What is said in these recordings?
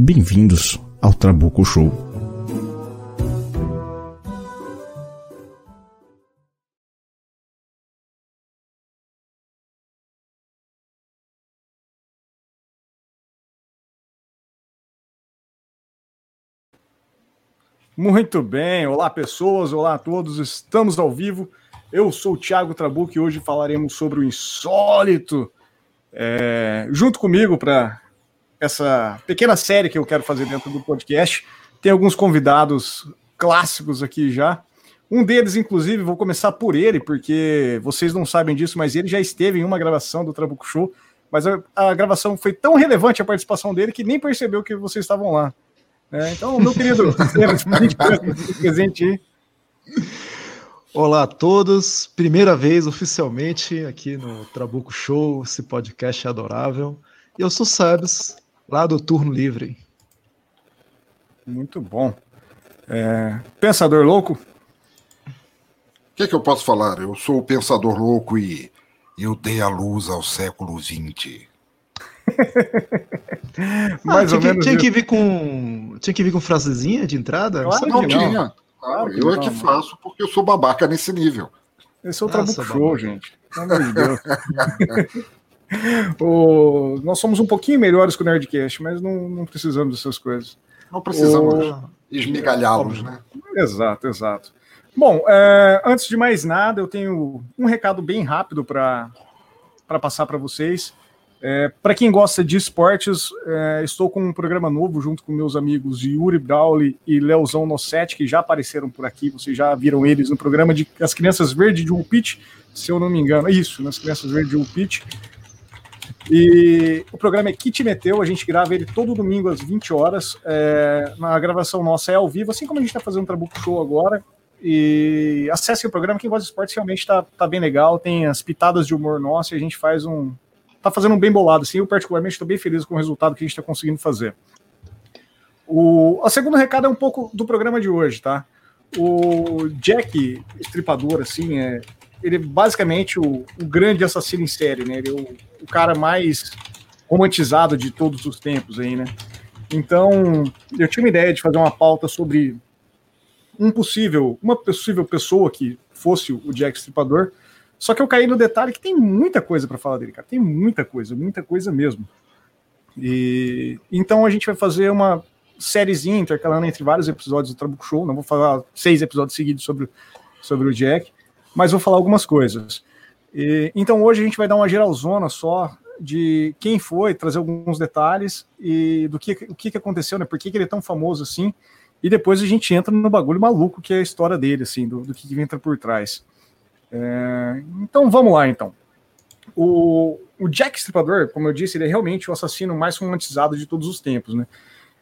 Bem-vindos ao Trabuco Show. Muito bem, olá pessoas, olá a todos, estamos ao vivo. Eu sou o Thiago Trabuco e hoje falaremos sobre o insólito. É, junto comigo para essa pequena série que eu quero fazer dentro do podcast. Tem alguns convidados clássicos aqui já. Um deles, inclusive, vou começar por ele, porque vocês não sabem disso, mas ele já esteve em uma gravação do Trabuco Show. Mas a, a gravação foi tão relevante a participação dele que nem percebeu que vocês estavam lá. É, então, meu querido, presente aí. Olá a todos, primeira vez oficialmente aqui no Trabuco Show, esse podcast adorável. Eu sou Sabes, lá do Turno Livre. Muito bom. É... Pensador louco? O que, é que eu posso falar? Eu sou o Pensador Louco e eu dei a luz ao século XX. Mais ah, ou tinha, menos tinha que vir com tinha que vir com frasezinha de entrada? Claro não, não tinha. Claro eu é que faço porque eu sou babaca nesse nível. Esse é o Trabuco Show, gente. Pelo amor de Deus. o, nós somos um pouquinho melhores que o Nerdcast, mas não, não precisamos dessas coisas. Não precisamos o... esmigalhá-los, né? Exato, exato. Bom, é, antes de mais nada, eu tenho um recado bem rápido para passar para vocês. É, para quem gosta de esportes, é, estou com um programa novo junto com meus amigos Yuri Brauli e Leozão Nossetti, que já apareceram por aqui, vocês já viram eles no programa de As Crianças Verdes de Ulpit, se eu não me engano. É isso, nas Crianças Verdes de Ulpit. E o programa é Kit Meteu, a gente grava ele todo domingo às 20 horas. É, na gravação nossa é ao vivo, assim como a gente está fazendo um Trabuco Show agora. E acesse o programa, quem gosta de esportes realmente está tá bem legal. Tem as pitadas de humor nosso e a gente faz um. tá fazendo um bem bolado. Assim, eu, particularmente, estou bem feliz com o resultado que a gente está conseguindo fazer. O a segundo recado é um pouco do programa de hoje, tá? O Jack Estripador, assim, é, ele é basicamente o, o, grande assassino em série, né? Ele é o, o, cara mais romantizado de todos os tempos aí, né? Então, eu tinha uma ideia de fazer uma pauta sobre um possível, uma possível pessoa que fosse o Jack Stripador, só que eu caí no detalhe que tem muita coisa para falar dele, cara. Tem muita coisa, muita coisa mesmo. E então a gente vai fazer uma sériezinha intercalando entre vários episódios do Trabuco Show. Não vou falar seis episódios seguidos sobre, sobre o Jack, mas vou falar algumas coisas. E, então hoje a gente vai dar uma geralzona só de quem foi, trazer alguns detalhes e do que, o que, que aconteceu, né? Por que, que ele é tão famoso assim? E depois a gente entra no bagulho maluco que é a história dele, assim, do, do que, que entra por trás. É, então vamos lá, então. O, o Jack Stripador, como eu disse, ele é realmente o assassino mais romantizado de todos os tempos, né?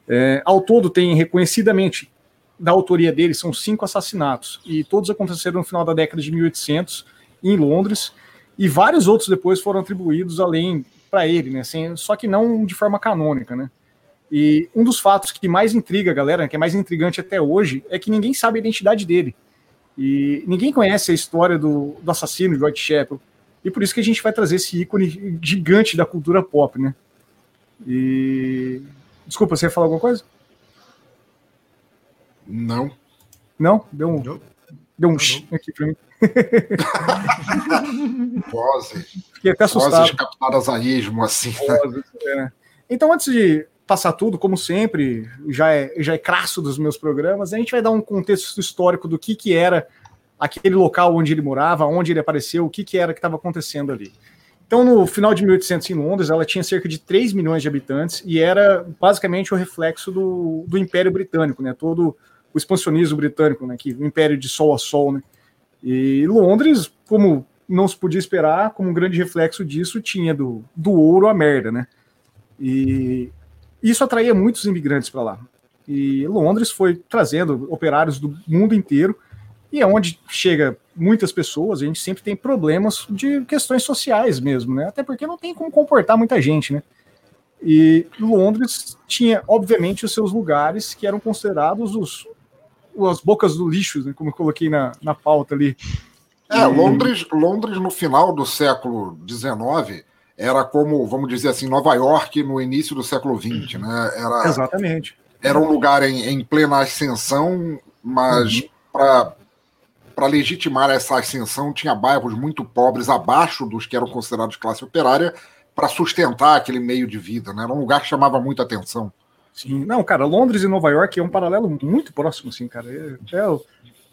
É, ao todo tem reconhecidamente da autoria dele são cinco assassinatos, e todos aconteceram no final da década de 1800 em Londres, e vários outros depois foram atribuídos além para ele, né? Assim, só que não de forma canônica, né? E um dos fatos que mais intriga a galera, que é mais intrigante até hoje, é que ninguém sabe a identidade dele. E ninguém conhece a história do, do assassino de Whitechapel. E por isso que a gente vai trazer esse ícone gigante da cultura pop, né? E. Desculpa, você ia falar alguma coisa? Não. Não? Deu um. Não. Deu um não, aqui pra mim. Pose. Fiquei até assustado. Vozes captadas a esmo, assim. Né? é. Então, antes de passar tudo, como sempre, já é, já é crasso dos meus programas, a gente vai dar um contexto histórico do que, que era aquele local onde ele morava, onde ele apareceu, o que, que era que estava acontecendo ali. Então, no final de 1800 em Londres, ela tinha cerca de 3 milhões de habitantes e era basicamente o reflexo do, do Império Britânico, né? Todo o expansionismo britânico, né? Que, o Império de Sol a Sol, né? E Londres, como não se podia esperar, como um grande reflexo disso, tinha do, do ouro à merda, né? E, isso atraía muitos imigrantes para lá. E Londres foi trazendo operários do mundo inteiro, e é onde chega muitas pessoas, a gente sempre tem problemas de questões sociais mesmo, né? Até porque não tem como comportar muita gente, né? E Londres tinha, obviamente, os seus lugares que eram considerados os, as bocas do lixo, né? como eu coloquei na, na pauta ali. É, Londres, Londres no final do século XIX era como, vamos dizer assim, Nova York no início do século XX, né? Era, Exatamente. Era um lugar em, em plena ascensão, mas uhum. para legitimar essa ascensão tinha bairros muito pobres abaixo dos que eram considerados classe operária para sustentar aquele meio de vida, né? Era um lugar que chamava muita atenção. Sim, não, cara, Londres e Nova York é um paralelo muito próximo, assim, cara. É, é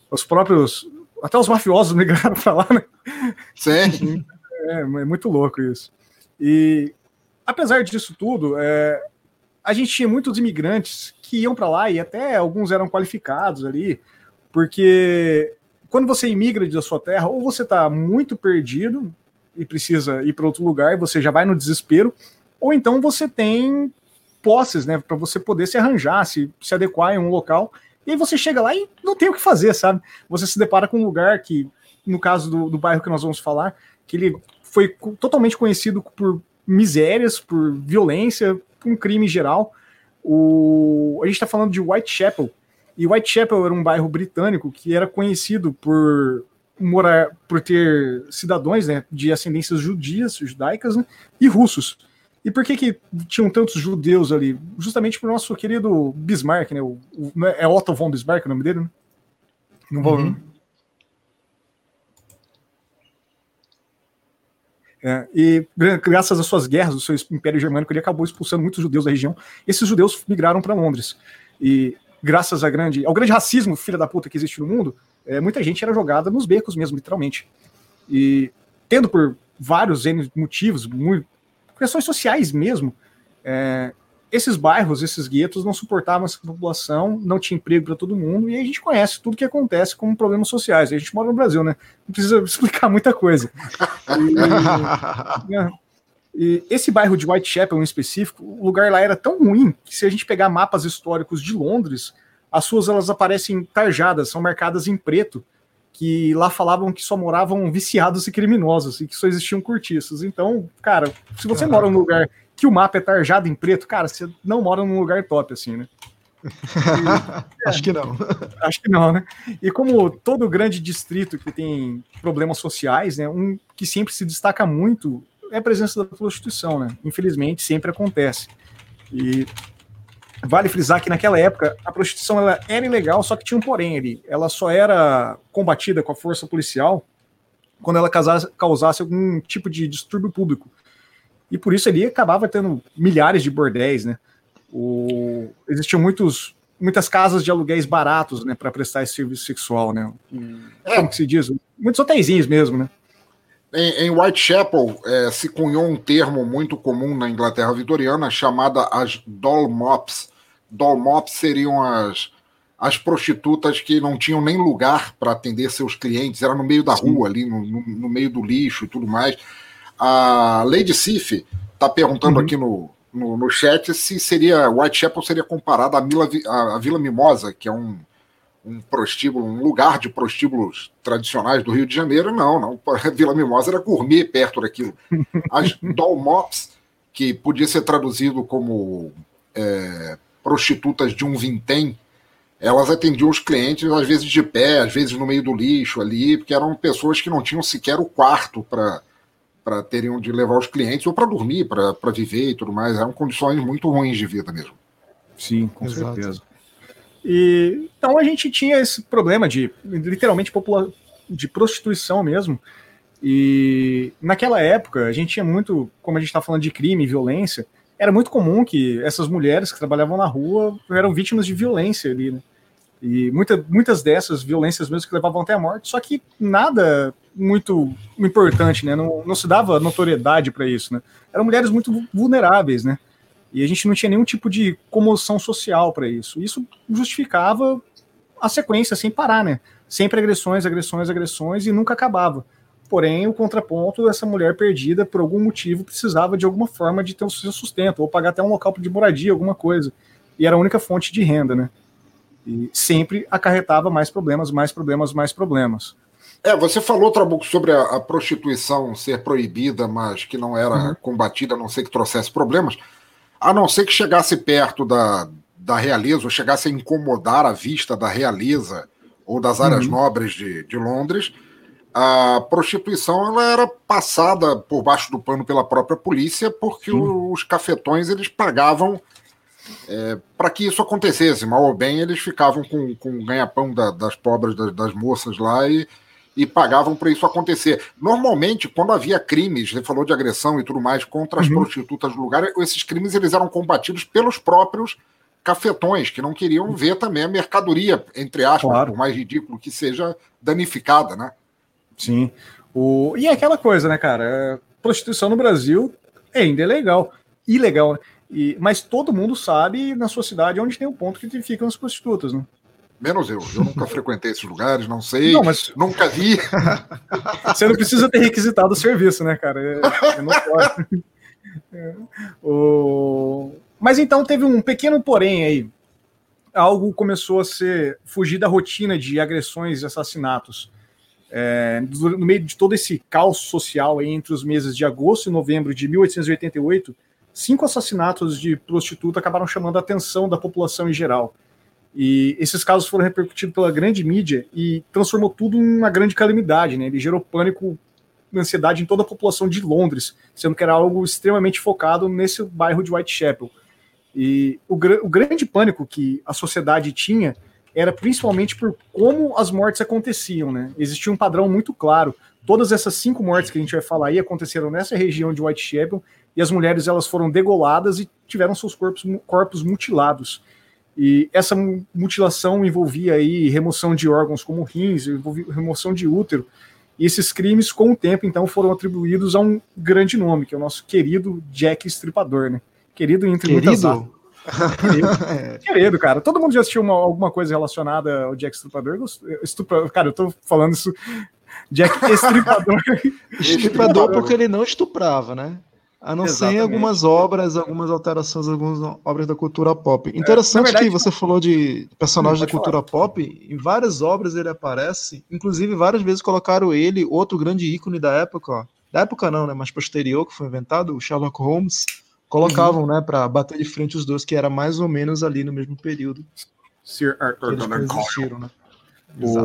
os próprios, até os mafiosos migraram para lá, né? Sim. É, é muito louco isso. E apesar disso tudo, é, a gente tinha muitos imigrantes que iam para lá e até alguns eram qualificados ali, porque quando você imigra da sua terra, ou você está muito perdido, e precisa ir para outro lugar, você já vai no desespero, ou então você tem posses, né, para você poder se arranjar, se, se adequar em um local, e aí você chega lá e não tem o que fazer, sabe? Você se depara com um lugar que, no caso do, do bairro que nós vamos falar, que ele foi totalmente conhecido por misérias, por violência, por um crime geral. O, a gente está falando de Whitechapel, e Whitechapel era um bairro britânico que era conhecido por morar por ter cidadãos né, de ascendências judias, judaicas né, e russos. E por que, que tinham tantos judeus ali? Justamente por nosso querido Bismarck, né? O, o, é, é Otto von Bismarck o nome dele, né? Não vou. Uhum. É, e graças às suas guerras, o seu Império Germânico, ele acabou expulsando muitos judeus da região. Esses judeus migraram para Londres. E graças a grande, ao grande racismo, filha da puta, que existe no mundo, é, muita gente era jogada nos becos mesmo, literalmente. E tendo por vários motivos, muito, questões sociais mesmo, é, esses bairros, esses guetos não suportavam essa população, não tinha emprego para todo mundo, e a gente conhece tudo que acontece como problemas sociais. A gente mora no Brasil, né? Não precisa explicar muita coisa. E, e esse bairro de Whitechapel em específico, o lugar lá era tão ruim que se a gente pegar mapas históricos de Londres, as suas elas aparecem tarjadas, são marcadas em preto, que lá falavam que só moravam viciados e criminosos e que só existiam cortiços. Então, cara, se você mora num lugar que o mapa é tarjado em preto, cara, você não mora num lugar top assim, né? E, é, acho que não. Acho que não, né? E como todo grande distrito que tem problemas sociais, né, um que sempre se destaca muito é a presença da prostituição, né? Infelizmente, sempre acontece. E Vale frisar que naquela época a prostituição ela era ilegal, só que tinha um porém ali. Ela só era combatida com a força policial quando ela causasse, causasse algum tipo de distúrbio público. E por isso ali acabava tendo milhares de bordéis, né? O... Existiam muitos, muitas casas de aluguéis baratos, né, para prestar esse serviço sexual, né? É. Como que se diz? Muitos hotéisinhos mesmo, né? Em, em Whitechapel é, se cunhou um termo muito comum na Inglaterra vitoriana chamada as doll mops, Dolmops seriam as, as prostitutas que não tinham nem lugar para atender seus clientes, era no meio da Sim. rua, ali, no, no, meio do lixo e tudo mais. A Lady Sif está perguntando uhum. aqui no, no, no, chat se seria Whitechapel seria comparada à Vila, à Vila Mimosa, que é um, um prostíbulo, um lugar de prostíbulos tradicionais do Rio de Janeiro. Não, não. A Vila Mimosa era gourmet perto daquilo. As Dolmops, que podia ser traduzido como é, prostitutas de um vintém, elas atendiam os clientes, às vezes de pé, às vezes no meio do lixo ali, porque eram pessoas que não tinham sequer o quarto para para terem onde levar os clientes ou para dormir, para viver e tudo mais. Eram condições muito ruins de vida mesmo. Sim, com Exato. certeza. E, então a gente tinha esse problema de literalmente de prostituição mesmo. E naquela época a gente tinha muito, como a gente está falando de crime e violência, era muito comum que essas mulheres que trabalhavam na rua eram vítimas de violência ali, né? E muita, muitas dessas violências mesmo que levavam até a morte, só que nada muito importante, né? Não, não se dava notoriedade para isso, né? Eram mulheres muito vulneráveis, né? E a gente não tinha nenhum tipo de comoção social para isso. Isso justificava a sequência sem parar, né? Sempre agressões, agressões, agressões e nunca acabava. Porém, o contraponto, essa mulher perdida, por algum motivo, precisava de alguma forma de ter o seu sustento, ou pagar até um local de moradia, alguma coisa. E era a única fonte de renda, né? E sempre acarretava mais problemas, mais problemas, mais problemas. É, você falou, Trabuco, sobre a, a prostituição ser proibida, mas que não era uhum. combatida, a não ser que trouxesse problemas, a não ser que chegasse perto da, da realeza, ou chegasse a incomodar a vista da realeza ou das áreas uhum. nobres de, de Londres, a prostituição ela era passada por baixo do pano pela própria polícia porque Sim. os cafetões eles pagavam é, para que isso acontecesse. Mal ou bem, eles ficavam com, com o ganha-pão da, das pobres, das, das, moças lá e, e pagavam para isso acontecer. Normalmente, quando havia crimes, você falou de agressão e tudo mais, contra as uhum. prostitutas do lugar, esses crimes eles eram combatidos pelos próprios cafetões, que não queriam ver também a mercadoria, entre aspas, claro. por mais ridículo que seja, danificada, né? Sim. O... E é aquela coisa, né, cara? É, prostituição no Brasil ainda é legal. Ilegal, né? E... Mas todo mundo sabe na sua cidade onde tem um ponto que ficam as prostitutas, né? Menos eu. Eu nunca frequentei esses lugares, não sei. Não, mas... Nunca vi. Você não precisa ter requisitado o serviço, né, cara? É, não pode. É. O... Mas então teve um pequeno porém aí. Algo começou a ser fugir da rotina de agressões e assassinatos. É, no meio de todo esse caos social entre os meses de agosto e novembro de 1888, cinco assassinatos de prostituta acabaram chamando a atenção da população em geral. E esses casos foram repercutidos pela grande mídia e transformou tudo em uma grande calamidade. Né? Ele gerou pânico ansiedade em toda a população de Londres, sendo que era algo extremamente focado nesse bairro de Whitechapel. E o, o grande pânico que a sociedade tinha era principalmente por como as mortes aconteciam, né? Existia um padrão muito claro. Todas essas cinco mortes que a gente vai falar aí aconteceram nessa região de Whitechapel e as mulheres elas foram degoladas e tiveram seus corpos, corpos mutilados. E essa mutilação envolvia aí remoção de órgãos como rins, remoção de útero. E esses crimes, com o tempo, então, foram atribuídos a um grande nome, que é o nosso querido Jack Estripador, né? Querido entre querido? muitas Querido. Querido, cara. Todo mundo já assistiu uma, alguma coisa relacionada ao Jack Estripador? Estupra... Cara, eu tô falando isso. Jack Estripador. Estripador porque ele não estuprava, né? A não Exatamente. ser em algumas obras, algumas alterações, algumas obras da cultura pop. É, Interessante é, verdade, que você falou de personagens da cultura falar. pop, em várias obras ele aparece, inclusive várias vezes colocaram ele, outro grande ícone da época, ó. da época não, né, mas posterior, que foi inventado, o Sherlock Holmes, colocavam, uhum. né, para bater de frente os dois, que era mais ou menos ali no mesmo período. Sir Arthur Conan Doyle. Né?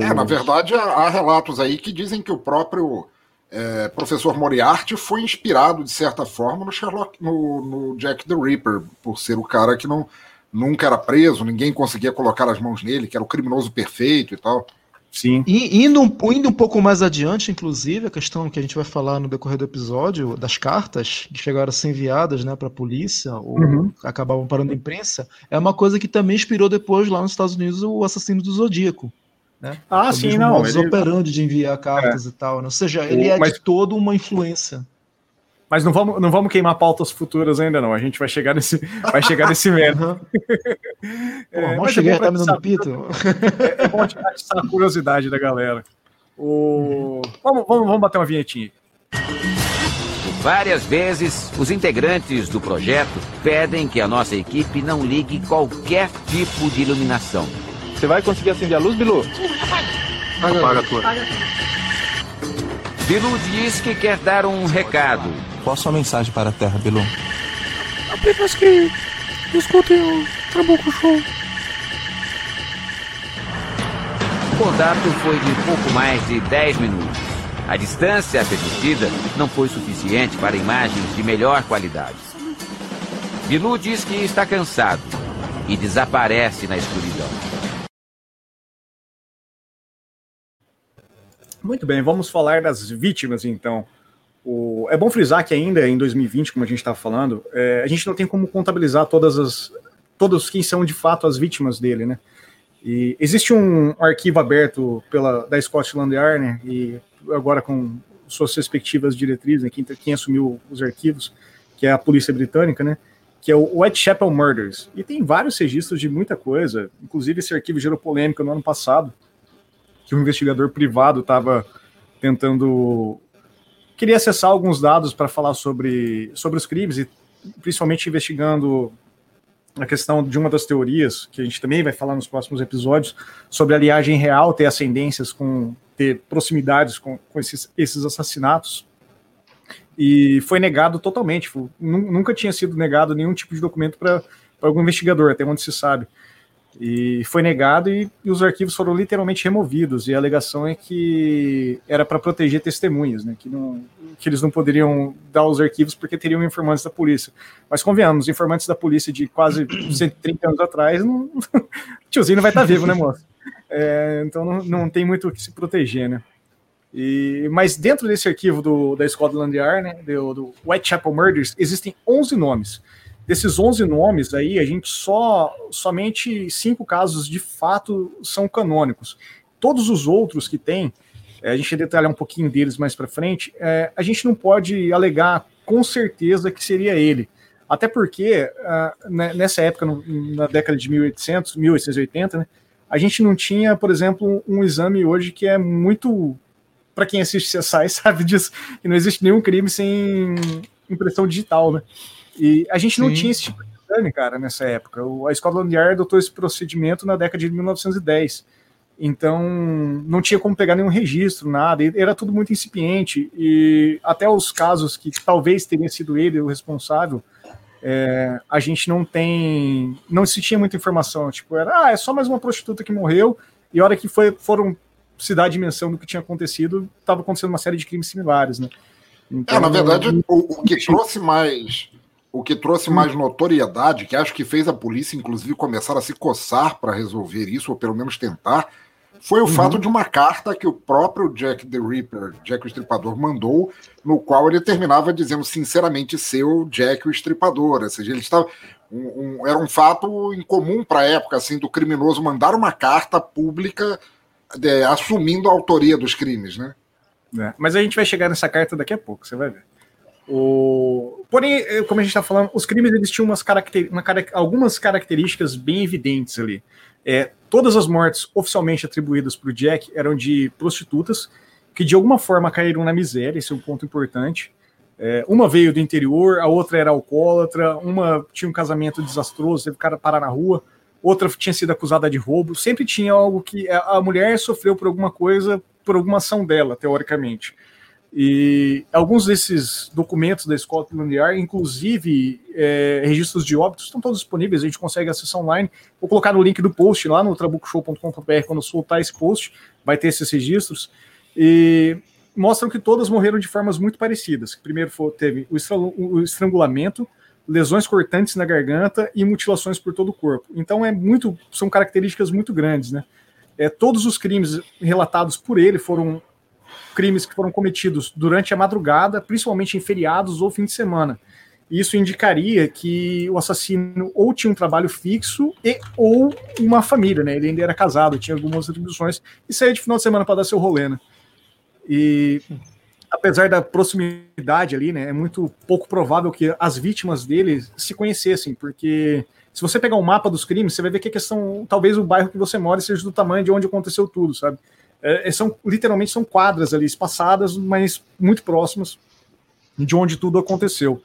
É, na verdade, há relatos aí que dizem que o próprio é, professor Moriarty foi inspirado, de certa forma, no Sherlock, no, no, Jack the Ripper, por ser o cara que não, nunca era preso, ninguém conseguia colocar as mãos nele, que era o criminoso perfeito e tal. Sim. E indo, indo um pouco mais adiante, inclusive, a questão que a gente vai falar no decorrer do episódio, das cartas que chegaram a ser enviadas né, para a polícia, ou uhum. acabavam parando a imprensa, é uma coisa que também inspirou depois lá nos Estados Unidos o assassino do Zodíaco. Né? Ah, sim, não. Ele... operando de enviar cartas é. e tal. Né? Ou seja, ele o, é mas... de todo uma influência. Mas não vamos, não vamos queimar pautas futuras ainda, não. A gente vai chegar nesse, vai chegar nesse mérito. é, Pô, cheguei é, tá me dando pito. É, é bom atiçar a curiosidade da galera. O... Vamos, vamos, vamos bater uma vinhetinha. Várias vezes, os integrantes do projeto pedem que a nossa equipe não ligue qualquer tipo de iluminação. Você vai conseguir acender a luz, Bilu? Apaga a tua. Bilu diz que quer dar um recado. Qual a sua mensagem para a Terra, Bilu? Apenas que escutem o Trabuco Show. O contato foi de pouco mais de 10 minutos. A distância permitida não foi suficiente para imagens de melhor qualidade. Bilu diz que está cansado e desaparece na escuridão. Muito bem, vamos falar das vítimas então. O... É bom frisar que ainda em 2020, como a gente estava falando, é, a gente não tem como contabilizar todas as todos quem são de fato as vítimas dele, né? E existe um arquivo aberto pela da Scotland Yard, né? E agora com suas respectivas diretrizes, né, quem, quem assumiu os arquivos, que é a polícia britânica, né? Que é o Whitechapel Murders. E tem vários registros de muita coisa. Inclusive esse arquivo gerou polêmica no ano passado, que um investigador privado estava tentando queria acessar alguns dados para falar sobre, sobre os crimes e principalmente investigando a questão de uma das teorias, que a gente também vai falar nos próximos episódios, sobre a linhagem real ter ascendências com ter proximidades com, com esses, esses assassinatos. E foi negado totalmente. Foi, nunca tinha sido negado nenhum tipo de documento para algum investigador, até onde se sabe. E foi negado e, e, os arquivos foram literalmente removidos. E a alegação é que era para proteger testemunhas, né? Que, não, que eles não poderiam dar os arquivos porque teriam informantes da polícia. Mas convenhamos, informantes da polícia de quase 130 anos atrás, não, tiozinho não vai estar tá vivo, né, moço? É, então não, não tem muito o que se proteger, né? E, mas dentro desse arquivo do, da Scotland Yard, né, do, do Whitechapel Murders, existem 11 nomes. Desses 11 nomes aí, a gente só somente cinco casos de fato são canônicos. Todos os outros que tem, é, a gente vai detalhar um pouquinho deles mais para frente, é, a gente não pode alegar com certeza que seria ele. Até porque, uh, nessa época, no, na década de 1800, 1880, né, a gente não tinha, por exemplo, um exame hoje que é muito. Para quem assiste CSI sabe disso, que não existe nenhum crime sem impressão digital, né? E a gente não Sim. tinha esse tipo de exame, cara, nessa época. O, a Scotland Yard adotou esse procedimento na década de 1910. Então, não tinha como pegar nenhum registro, nada. Era tudo muito incipiente. E até os casos que talvez tenha sido ele o responsável, é, a gente não tem. Não se tinha muita informação. Tipo, era, ah, é só mais uma prostituta que morreu. E a hora que foi, foram se dar a dimensão do que tinha acontecido, estava acontecendo uma série de crimes similares, né? Então, é, na verdade, o, o que trouxe mais o que trouxe mais notoriedade, que acho que fez a polícia, inclusive, começar a se coçar para resolver isso, ou pelo menos tentar, foi o uhum. fato de uma carta que o próprio Jack the Ripper, Jack o Estripador, mandou, no qual ele terminava dizendo sinceramente seu Jack o Estripador. Ou seja, ele estava. Um, um, era um fato incomum para a época, assim, do criminoso mandar uma carta pública de, assumindo a autoria dos crimes, né? É, mas a gente vai chegar nessa carta daqui a pouco, você vai ver. O... Porém, eh, como a gente está falando, os crimes eles tinham umas caracter... uma, algumas características bem evidentes ali. É, todas as mortes oficialmente atribuídas para o Jack eram de prostitutas que de alguma forma caíram na miséria, esse é um ponto importante. É, uma veio do interior, a outra era alcoólatra, uma tinha um casamento desastroso, teve cara parar na rua, outra tinha sido acusada de roubo. Sempre tinha algo que a mulher sofreu por alguma coisa, por alguma ação dela, teoricamente. E alguns desses documentos da Scotland Yard, inclusive é, registros de óbitos, estão todos disponíveis, a gente consegue acessar online. Vou colocar no link do post lá no trabucshow.com.br quando soltar esse post, vai ter esses registros. E mostram que todas morreram de formas muito parecidas. Primeiro foi, teve o estrangulamento, lesões cortantes na garganta e mutilações por todo o corpo. Então é muito, são características muito grandes, né? É, todos os crimes relatados por ele foram crimes que foram cometidos durante a madrugada, principalmente em feriados ou fim de semana. Isso indicaria que o assassino ou tinha um trabalho fixo e ou uma família, né? Ele ainda era casado, tinha algumas atribuições e saía de final de semana para dar seu rolê, né? E apesar da proximidade ali, né, é muito pouco provável que as vítimas dele se conhecessem, porque se você pegar um mapa dos crimes, você vai ver que a questão, talvez o bairro que você mora seja do tamanho de onde aconteceu tudo, sabe? É, é, são literalmente são quadras ali espaçadas, mas muito próximas de onde tudo aconteceu.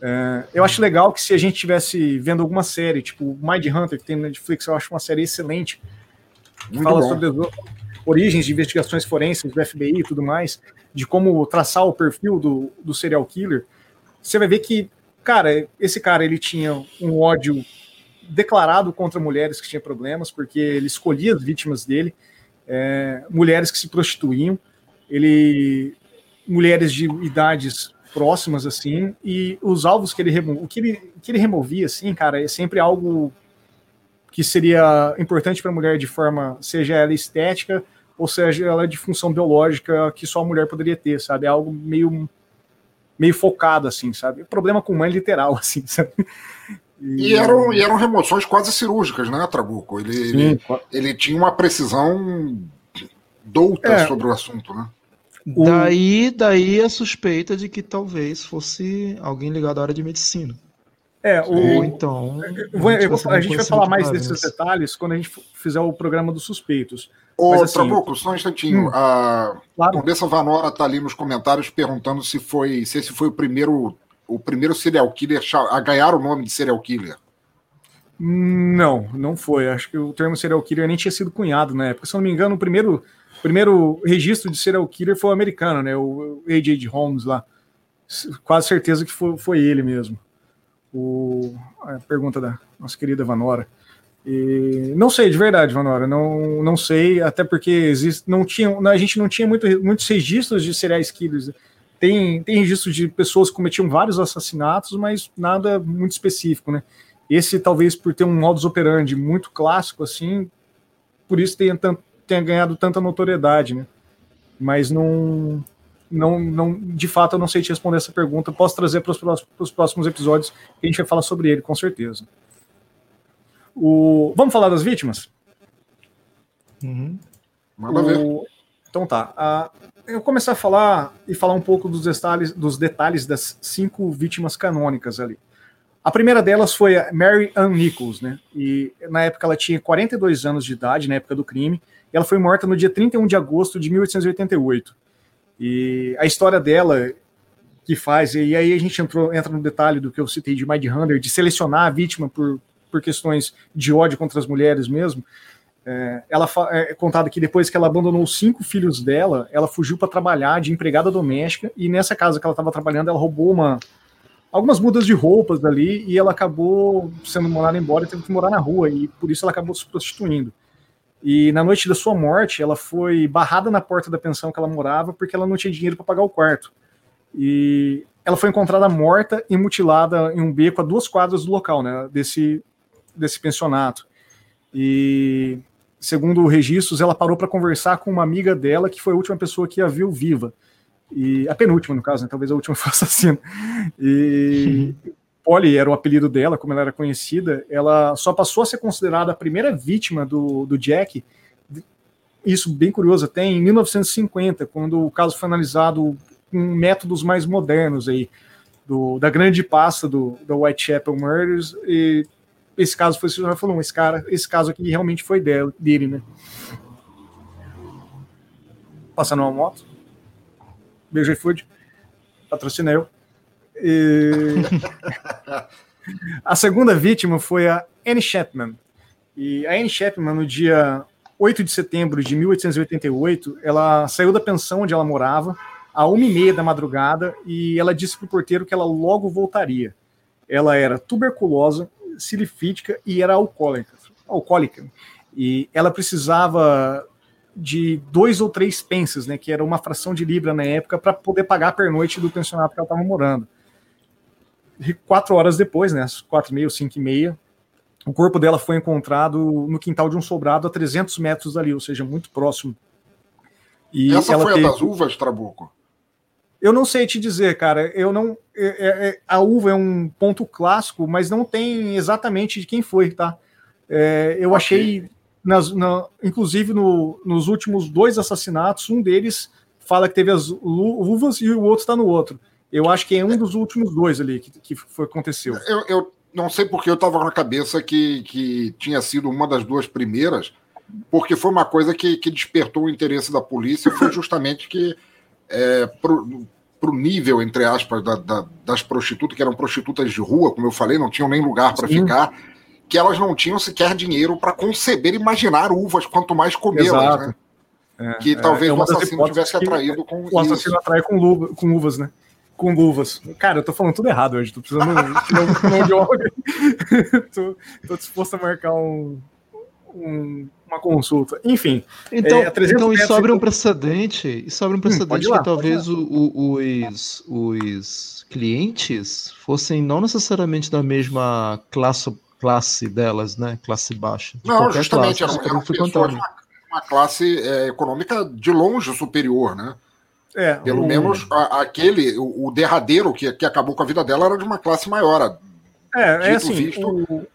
É, eu acho legal que se a gente tivesse vendo alguma série, tipo Mind Hunter, que tem no Netflix, eu acho uma série excelente, que fala bom. sobre as origens de investigações forenses do FBI e tudo mais, de como traçar o perfil do, do serial killer, você vai ver que, cara, esse cara ele tinha um ódio declarado contra mulheres que tinham problemas, porque ele escolhia as vítimas dele, é, mulheres que se prostituíam, ele mulheres de idades próximas assim e os alvos que ele remo, o que ele, que ele removia assim, cara, é sempre algo que seria importante para a mulher de forma seja ela estética ou seja ela de função biológica que só a mulher poderia ter, sabe? É algo meio meio focado assim, sabe? Problema com mãe literal assim, sabe? E, eram, e eram remoções quase cirúrgicas, né, Trabuco? Ele, ele, ele, tinha uma precisão douta é. sobre o assunto, né? Daí, daí a suspeita de que talvez fosse alguém ligado à área de medicina. É, o, então. Vou, vou, a gente vai falar mais desses detalhes quando a gente fizer o programa dos suspeitos. Ô, Mas, assim, Trabuco, só um instantinho. Hum, a claro. Condessa Vanora está ali nos comentários perguntando se foi se esse foi o primeiro o primeiro serial killer a ganhar o nome de serial killer. Não, não foi. Acho que o termo serial killer nem tinha sido cunhado na época. Se não me engano, o primeiro, primeiro registro de serial killer foi o americano, né? O A.J. Holmes lá. Quase certeza que foi, foi ele mesmo. O, a pergunta da nossa querida Vanora. E, não sei, de verdade, Vanora, não, não sei, até porque existe, não tinha, a gente não tinha muito, muitos registros de serial killers. Tem, tem registros de pessoas que cometiam vários assassinatos, mas nada muito específico, né? Esse, talvez por ter um modus operandi muito clássico, assim, por isso tenha, tenha ganhado tanta notoriedade, né? Mas não, não, não, de fato, eu não sei te responder essa pergunta. Posso trazer para os próximos episódios que a gente vai falar sobre ele, com certeza. O, vamos falar das vítimas? Uhum. Manda o, ver. Então tá. Uh, eu começar a falar e falar um pouco dos detalhes, dos detalhes das cinco vítimas canônicas ali. A primeira delas foi a Mary Ann Nichols, né? E na época ela tinha 42 anos de idade, na época do crime, e ela foi morta no dia 31 de agosto de 1888. E a história dela que faz, e aí a gente entrou, entra no detalhe do que eu citei de Mind Hunter, de selecionar a vítima por, por questões de ódio contra as mulheres mesmo. É, ela é contado que depois que ela abandonou os cinco filhos dela, ela fugiu para trabalhar de empregada doméstica e nessa casa que ela estava trabalhando, ela roubou uma algumas mudas de roupas ali e ela acabou sendo mandada embora e teve que morar na rua e por isso ela acabou se prostituindo. E na noite da sua morte, ela foi barrada na porta da pensão que ela morava porque ela não tinha dinheiro para pagar o quarto. E ela foi encontrada morta e mutilada em um beco a duas quadras do local, né, desse desse pensionato. E segundo registros, ela parou para conversar com uma amiga dela que foi a última pessoa que a viu viva e a penúltima, no caso, né? talvez a última foi assassina. E Polly era o apelido dela, como ela era conhecida, ela só passou a ser considerada a primeira vítima do, do Jack, isso bem curioso até, em 1950, quando o caso foi analisado com métodos mais modernos aí, do, da grande pasta do, do Whitechapel Murders, e esse caso foi, já falou, esse cara, esse caso aqui realmente foi dele, dele né? Passando uma moto. Beijo iFood, patrocina eu. E... a segunda vítima foi a Anne Chapman. E a Anne Chapman, no dia 8 de setembro de 1888, ela saiu da pensão onde ela morava a uma e meia da madrugada e ela disse para o porteiro que ela logo voltaria. Ela era tuberculosa, silifítica e era alcoólica. alcoólica. E ela precisava de dois ou três pences, né, que era uma fração de libra na época, para poder pagar a pernoite do pensionato que ela estava morando. E quatro horas depois, né, quatro e meia, cinco e meia, o corpo dela foi encontrado no quintal de um sobrado a 300 metros dali, ou seja, muito próximo. E Essa foi teve... a das uvas, Trabuco? Eu não sei te dizer, cara. Eu não. É, é, é, a uva é um ponto clássico, mas não tem exatamente de quem foi, tá? É, eu okay. achei nas, na, inclusive no, nos últimos dois assassinatos, um deles fala que teve as uvas e o outro está no outro. Eu acho que é um dos últimos dois ali que, que foi, aconteceu. Eu, eu não sei porque eu estava na cabeça que, que tinha sido uma das duas primeiras, porque foi uma coisa que, que despertou o interesse da polícia, foi justamente que é, para o nível, entre aspas, da, da, das prostitutas, que eram prostitutas de rua, como eu falei, não tinham nem lugar para ficar que elas não tinham sequer dinheiro para conceber e imaginar uvas, quanto mais comê-las, né? É, que é, talvez é o assassino tivesse atraído com O assassino isso. atrai com, luva, com uvas, né? Com luvas. Cara, eu tô falando tudo errado hoje, tô precisando de um tô, tô disposto a marcar um, um, uma consulta. Enfim. Então, é, então e sobre um precedente, e sobre um hum, precedente hum, lá, que talvez o, o, os, os clientes fossem não necessariamente da mesma classe classe delas, né? Classe baixa. Não, justamente, classe, era, era uma, uma, classe é, econômica de longe superior, né? É, Pelo o... menos a, aquele, o, o, derradeiro que, que acabou com a vida dela era de uma classe maior. É, é assim, visto... o,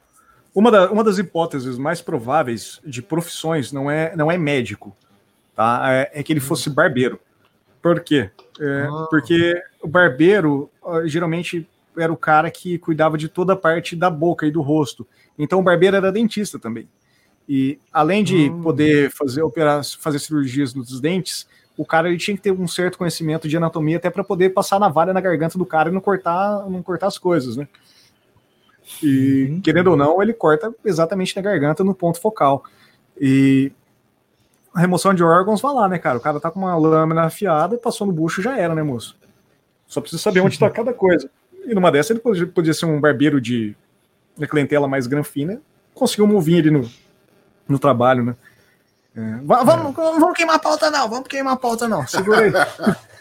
uma, da, uma das hipóteses mais prováveis de profissões não é, não é médico, tá? É, é que ele fosse barbeiro. Por quê? É, ah. Porque o barbeiro geralmente era o cara que cuidava de toda a parte da boca e do rosto. Então o barbeiro era dentista também. E além de hum. poder fazer operar, fazer cirurgias nos dentes, o cara ele tinha que ter um certo conhecimento de anatomia até para poder passar navalha na garganta do cara e não cortar, não cortar as coisas, né? E uhum. querendo ou não, ele corta exatamente na garganta, no ponto focal. E a remoção de órgãos vai lá, né, cara? O cara tá com uma lâmina afiada, passou no bucho já era, né, moço? Só precisa saber onde tá cada coisa. E numa dessa ele podia, podia ser um barbeiro de, de clientela mais granfina, conseguiu um ovinho ali no, no trabalho, né? É. Vamos, vamos queimar a pauta, não. Vamos queimar a pauta, não. Segura aí.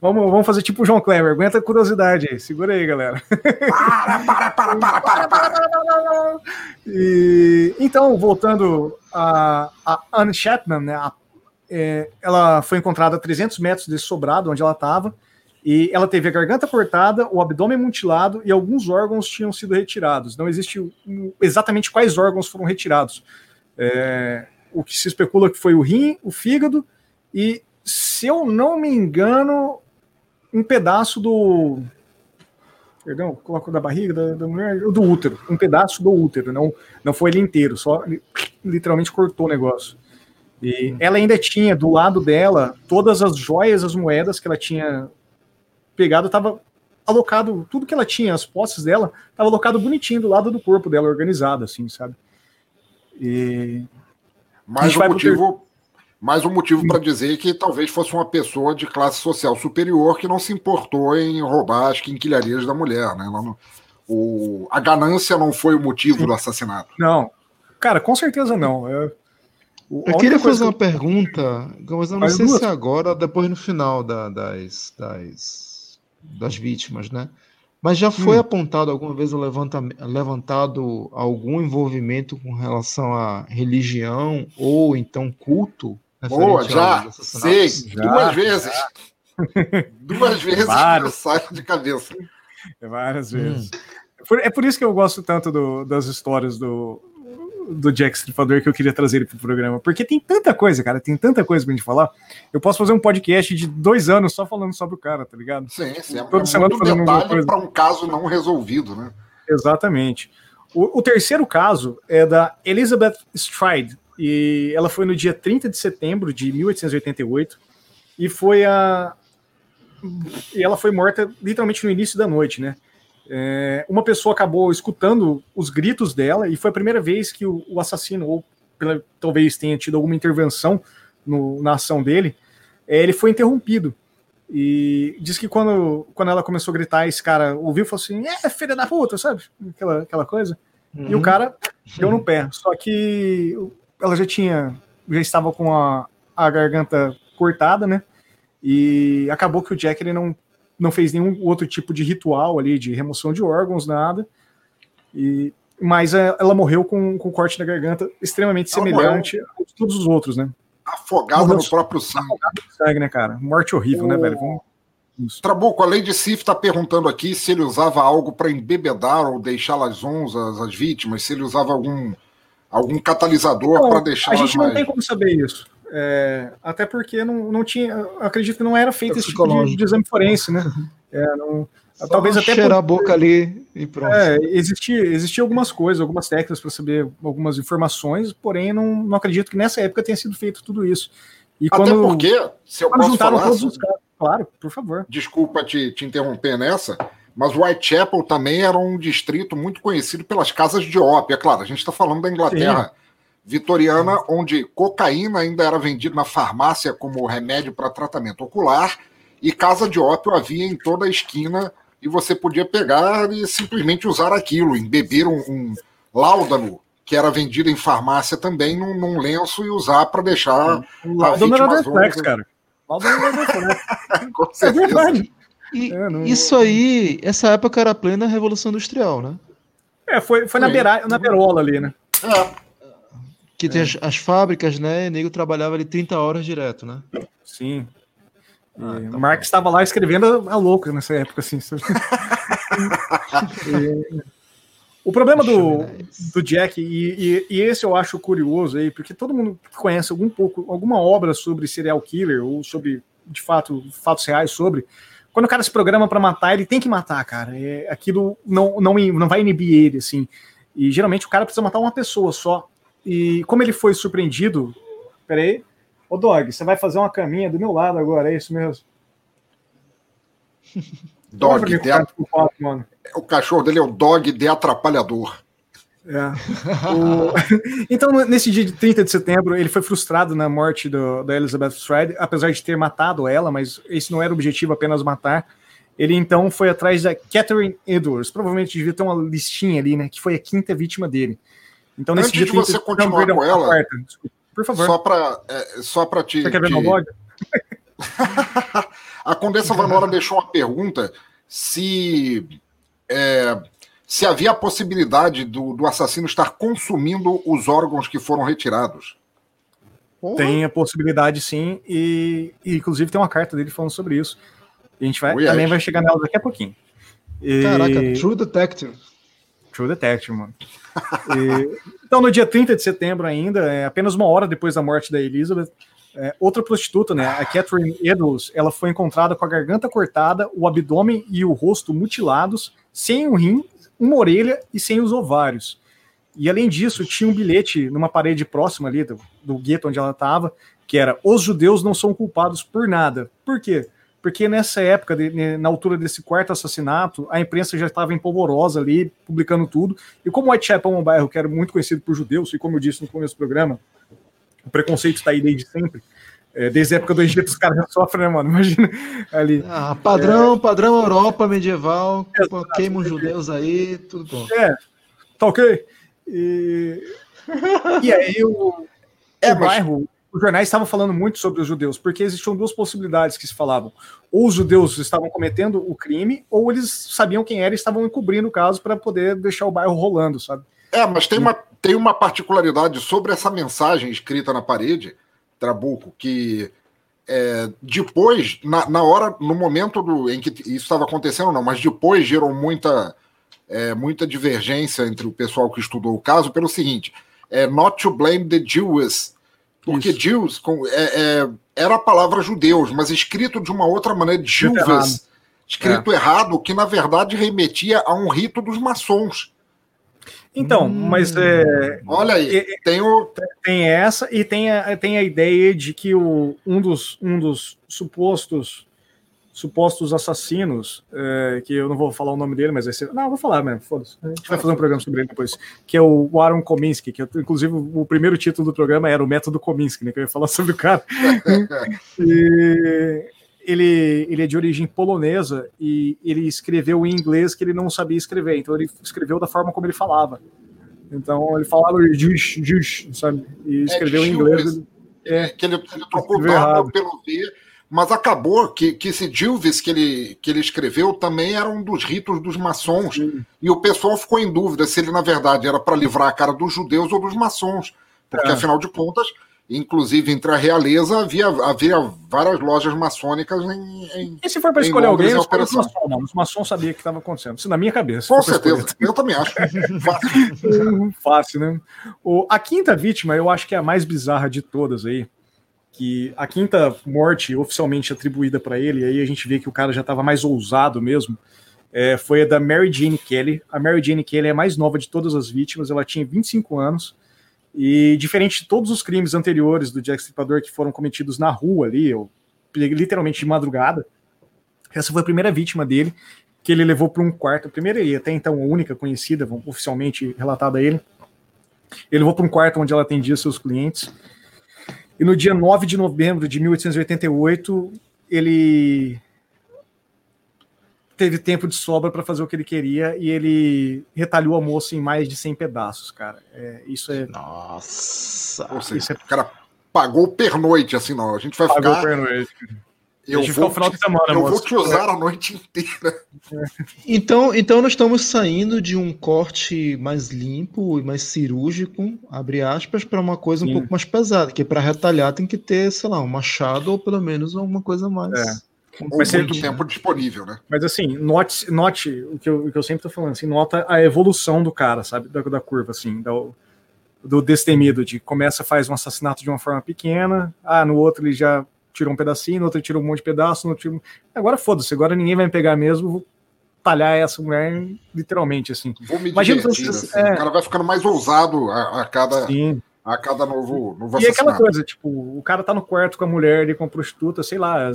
vamos, vamos fazer tipo o João Kleber. Aguenta a curiosidade aí. Segura aí, galera. Para, para, para, para, para, para. para. E, então, voltando a, a Anne Chapman, né? A, é, ela foi encontrada a 300 metros desse sobrado onde ela estava. E ela teve a garganta cortada, o abdômen mutilado e alguns órgãos tinham sido retirados. Não existe exatamente quais órgãos foram retirados. É, o que se especula que foi o rim, o fígado e, se eu não me engano, um pedaço do. Perdão, coloco da barriga da, da, mulher, do útero, um pedaço do útero, não, não foi ele inteiro, só literalmente cortou o negócio. E uhum. ela ainda tinha do lado dela todas as joias, as moedas que ela tinha pegado, estava alocado, tudo que ela tinha, as posses dela, estava alocado bonitinho do lado do corpo dela, organizado, assim, sabe? E mais um motivo, mais um motivo para dizer que talvez fosse uma pessoa de classe social superior que não se importou em roubar as quinquilharias da mulher, né? Não, o, a ganância não foi o motivo Sim. do assassinato. Não, cara, com certeza não. Eu, eu queria fazer uma pergunta, mas eu não sei duas. se agora ou depois no final da, das, das, das vítimas, né? Mas já foi hum. apontado alguma vez o levanta, levantado algum envolvimento com relação à religião ou então culto? Boa, já, sei, já, duas vezes. Já. duas vezes Vários. sai de cabeça. Várias vezes. Hum. É por isso que eu gosto tanto do, das histórias do, do Jack Stripador que eu queria trazer ele pro programa. Porque tem tanta coisa, cara, tem tanta coisa pra gente falar. Eu posso fazer um podcast de dois anos só falando sobre o cara, tá ligado? Sim, sim. É Toda é semana fazendo detalhe coisa. para um caso não resolvido, né? Exatamente. O, o, terceiro caso é da Elizabeth Stride, e ela foi no dia 30 de setembro de 1888, e foi a. E ela foi morta literalmente no início da noite, né? É, uma pessoa acabou escutando os gritos dela e foi a primeira vez que o, o assassino, ou pela, talvez tenha tido alguma intervenção no, na ação dele, é, ele foi interrompido. E diz que quando, quando ela começou a gritar, esse cara ouviu e falou assim: É, filha da puta, sabe? Aquela, aquela coisa. Uhum. E o uhum. cara deu no pé. Só que ela já tinha, já estava com a, a garganta cortada, né? E acabou que o Jack ele não não fez nenhum outro tipo de ritual ali de remoção de órgãos, nada. E, mas é, ela morreu com, com corte na garganta extremamente ela semelhante morreu. a todos os outros, né? Afogada morreu no próprio sangue. Afogada no sangue, né, cara? Morte horrível, o... né, velho? Vamos... Trabuco, a Lady Sif está perguntando aqui se ele usava algo para embebedar ou deixá-las onzas, as vítimas, se ele usava algum, algum catalisador para deixá-las A gente não mais... tem como saber isso. É, até porque não, não tinha, acredito que não era feito é esse tipo de, de, exame forense, né? É, não, talvez até cheirar por, a boca ali e pronto. É, existia, existia algumas coisas, algumas técnicas para saber algumas informações, porém não, não acredito que nessa época tenha sido feito tudo isso. E até quando, porque, se eu posso falar, todos os casos, claro, por favor. Desculpa te, te interromper nessa, mas Whitechapel também era um distrito muito conhecido pelas casas de ópio. É claro, a gente está falando da Inglaterra. Sim vitoriana, onde cocaína ainda era vendida na farmácia como remédio para tratamento ocular e casa de ópio havia em toda a esquina e você podia pegar e simplesmente usar aquilo, embeber um, um láudano que era vendido em farmácia também num, num lenço e usar para deixar láudano era Deflex, cara. Láudano era Deflex. É verdade. E é, não... Isso aí, essa época era plena Revolução Industrial, né? É, foi, foi na, beira, na berola ali, né? É. Que tem é. as, as, fábricas, né? E nego trabalhava ali 30 horas direto, né? Sim. Ah, tá Marx estava lá escrevendo a louca nessa época, assim. e, o problema do, do Jack, e, e, e, esse eu acho curioso aí, porque todo mundo conhece algum pouco, alguma obra sobre serial killer, ou sobre, de fato, fatos reais sobre, quando o cara se programa para matar, ele tem que matar, cara. É, aquilo não, não, não vai inibir ele, assim. E geralmente o cara precisa matar uma pessoa só. E como ele foi surpreendido. Peraí. Ô, Dog, você vai fazer uma caminha do meu lado agora, é isso mesmo? Dog de mano. O cachorro dele é o dog de atrapalhador. É. O... então, nesse dia de 30 de setembro, ele foi frustrado na morte do, da Elizabeth Stride, apesar de ter matado ela, mas esse não era o objetivo, apenas matar. Ele então foi atrás da Catherine Edwards, provavelmente devia ter uma listinha ali, né? Que foi a quinta vítima dele. Então, nesse Antes dia de você continuar com ela, quarta, por favor. Só para é, só para te. Você quer ver te... meu blog? a Condessa Vanora deixou uma pergunta se é, se havia a possibilidade do, do assassino estar consumindo os órgãos que foram retirados. Tem a possibilidade, sim, e, e, inclusive tem uma carta dele falando sobre isso. a gente vai, também vai chegar nela daqui a pouquinho. E... Caraca, True Detective. True Detective, mano. e, então, no dia 30 de setembro ainda, é, apenas uma hora depois da morte da Elizabeth, é, outra prostituta, né, a Catherine Edwards, ela foi encontrada com a garganta cortada, o abdômen e o rosto mutilados, sem um rim uma orelha e sem os ovários. E além disso, tinha um bilhete numa parede próxima ali do, do gueto onde ela estava, que era: Os judeus não são culpados por nada. Por quê? Porque nessa época, de, na altura desse quarto assassinato, a imprensa já estava empolvorosa ali, publicando tudo. E como Whitechapel é um bairro que era muito conhecido por judeus, e como eu disse no começo do programa, o preconceito está aí desde sempre. É, desde a época do Egito, os caras já sofrem, né, mano? Imagina ali. Ah, padrão, é... padrão Europa medieval, queimam judeus aí, tudo bom. É, tá ok. E, e aí o, é, o bairro, os jornais estavam falando muito sobre os judeus, porque existiam duas possibilidades que se falavam. Ou os judeus estavam cometendo o crime, ou eles sabiam quem era e estavam encobrindo o caso para poder deixar o bairro rolando, sabe? É, mas tem uma, tem uma particularidade sobre essa mensagem escrita na parede, Trabuco, que é, depois, na, na, hora, no momento do, em que isso estava acontecendo, não, mas depois gerou muita, é, muita divergência entre o pessoal que estudou o caso pelo seguinte: é, not to blame the Jews, porque isso. Jews com, é, é, era a palavra judeus, mas escrito de uma outra maneira, Jews, escrito errado, que na verdade remetia a um rito dos maçons. Então, hum. mas é, olha aí, é, tem, o... tem essa e tem a, tem a ideia de que o, um, dos, um dos supostos supostos assassinos, é, que eu não vou falar o nome dele, mas vai ser. Não, vou falar mesmo, foda-se. A gente vai fazer um programa sobre ele depois. Que é o Aaron Kominsky, que inclusive o primeiro título do programa era o Método Kominsky, né? Que eu ia falar sobre o cara. e, ele, ele é de origem polonesa e ele escreveu em inglês que ele não sabia escrever, então ele escreveu da forma como ele falava. Então ele falava Jewish, Jewish, sabe? E é, escreveu é, em inglês. É, que ele, ele trocou W pelo V, mas acabou que, que esse Dilvis que ele, que ele escreveu também era um dos ritos dos maçons. Sim. E o pessoal ficou em dúvida se ele, na verdade, era para livrar a cara dos judeus ou dos maçons. Porque, é. afinal de contas, Inclusive, entre a realeza havia, havia várias lojas maçônicas em. em e se for para escolher alguém, eu os maçons. Não, os maçons sabiam o que estava acontecendo. Isso na minha cabeça. Com certeza, eu também acho. Fácil. Fácil, né? O, a quinta vítima, eu acho que é a mais bizarra de todas aí. Que a quinta morte oficialmente atribuída para ele, aí a gente vê que o cara já estava mais ousado mesmo. É, foi a da Mary Jane Kelly. A Mary Jane Kelly é a mais nova de todas as vítimas, ela tinha 25 anos e diferente de todos os crimes anteriores do Jack Stripador que foram cometidos na rua ali, ou literalmente de madrugada, essa foi a primeira vítima dele, que ele levou para um quarto, a primeira e até então a única conhecida, oficialmente relatada a ele. Ele levou para um quarto onde ela atendia seus clientes. E no dia 9 de novembro de 1888, ele teve tempo de sobra para fazer o que ele queria e ele retalhou a moça em mais de 100 pedaços, cara. É, isso é. Nossa! Ou seja, é... o cara pagou pernoite, assim, não. A gente vai pagou ficar. Pernoite. Eu, vou, final de semana, eu vou te usar a noite inteira. Então, então nós estamos saindo de um corte mais limpo e mais cirúrgico, abre aspas, para uma coisa Sim. um pouco mais pesada, que para retalhar tem que ter, sei lá, um machado ou pelo menos alguma coisa mais. É. Mas muito tempo disponível, né? Mas assim, note, note o, que eu, o que eu sempre tô falando, assim, nota a evolução do cara, sabe? Da, da curva, assim, do, do destemido, de começa, faz um assassinato de uma forma pequena, ah, no outro ele já tirou um pedacinho, no outro tirou um monte de pedaço, no outro. Agora foda-se, agora ninguém vai me pegar mesmo, vou talhar essa mulher literalmente, assim. Vou me Imagina divertir, assim, é... O cara vai ficando mais ousado a, a cada... Sim a cada novo, novo E aquela coisa, tipo, o cara tá no quarto com a mulher ali, com a prostituta, sei lá,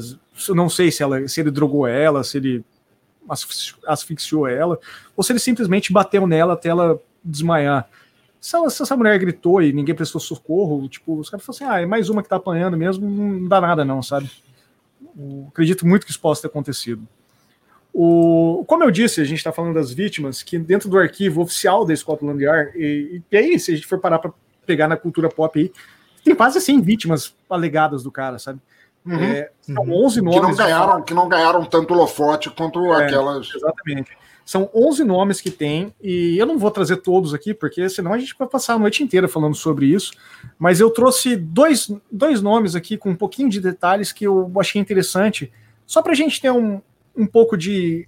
não sei se, ela, se ele drogou ela, se ele asfixiou ela, ou se ele simplesmente bateu nela até ela desmaiar. Se, ela, se essa mulher gritou e ninguém prestou socorro, tipo, os caras falaram assim, ah, é mais uma que tá apanhando mesmo, não dá nada não, sabe? Eu acredito muito que isso possa ter acontecido. O, como eu disse, a gente está falando das vítimas, que dentro do arquivo oficial da Scotland Yard, e, e aí, se a gente for parar para pegar na cultura pop aí, tem quase 100 vítimas alegadas do cara, sabe? Uhum, é, são 11 uhum. nomes. Que não ganharam, que não ganharam tanto holofote quanto é, aquelas. Exatamente. São 11 nomes que tem, e eu não vou trazer todos aqui, porque senão a gente vai passar a noite inteira falando sobre isso. Mas eu trouxe dois, dois nomes aqui com um pouquinho de detalhes que eu achei interessante, só para a gente ter um, um pouco de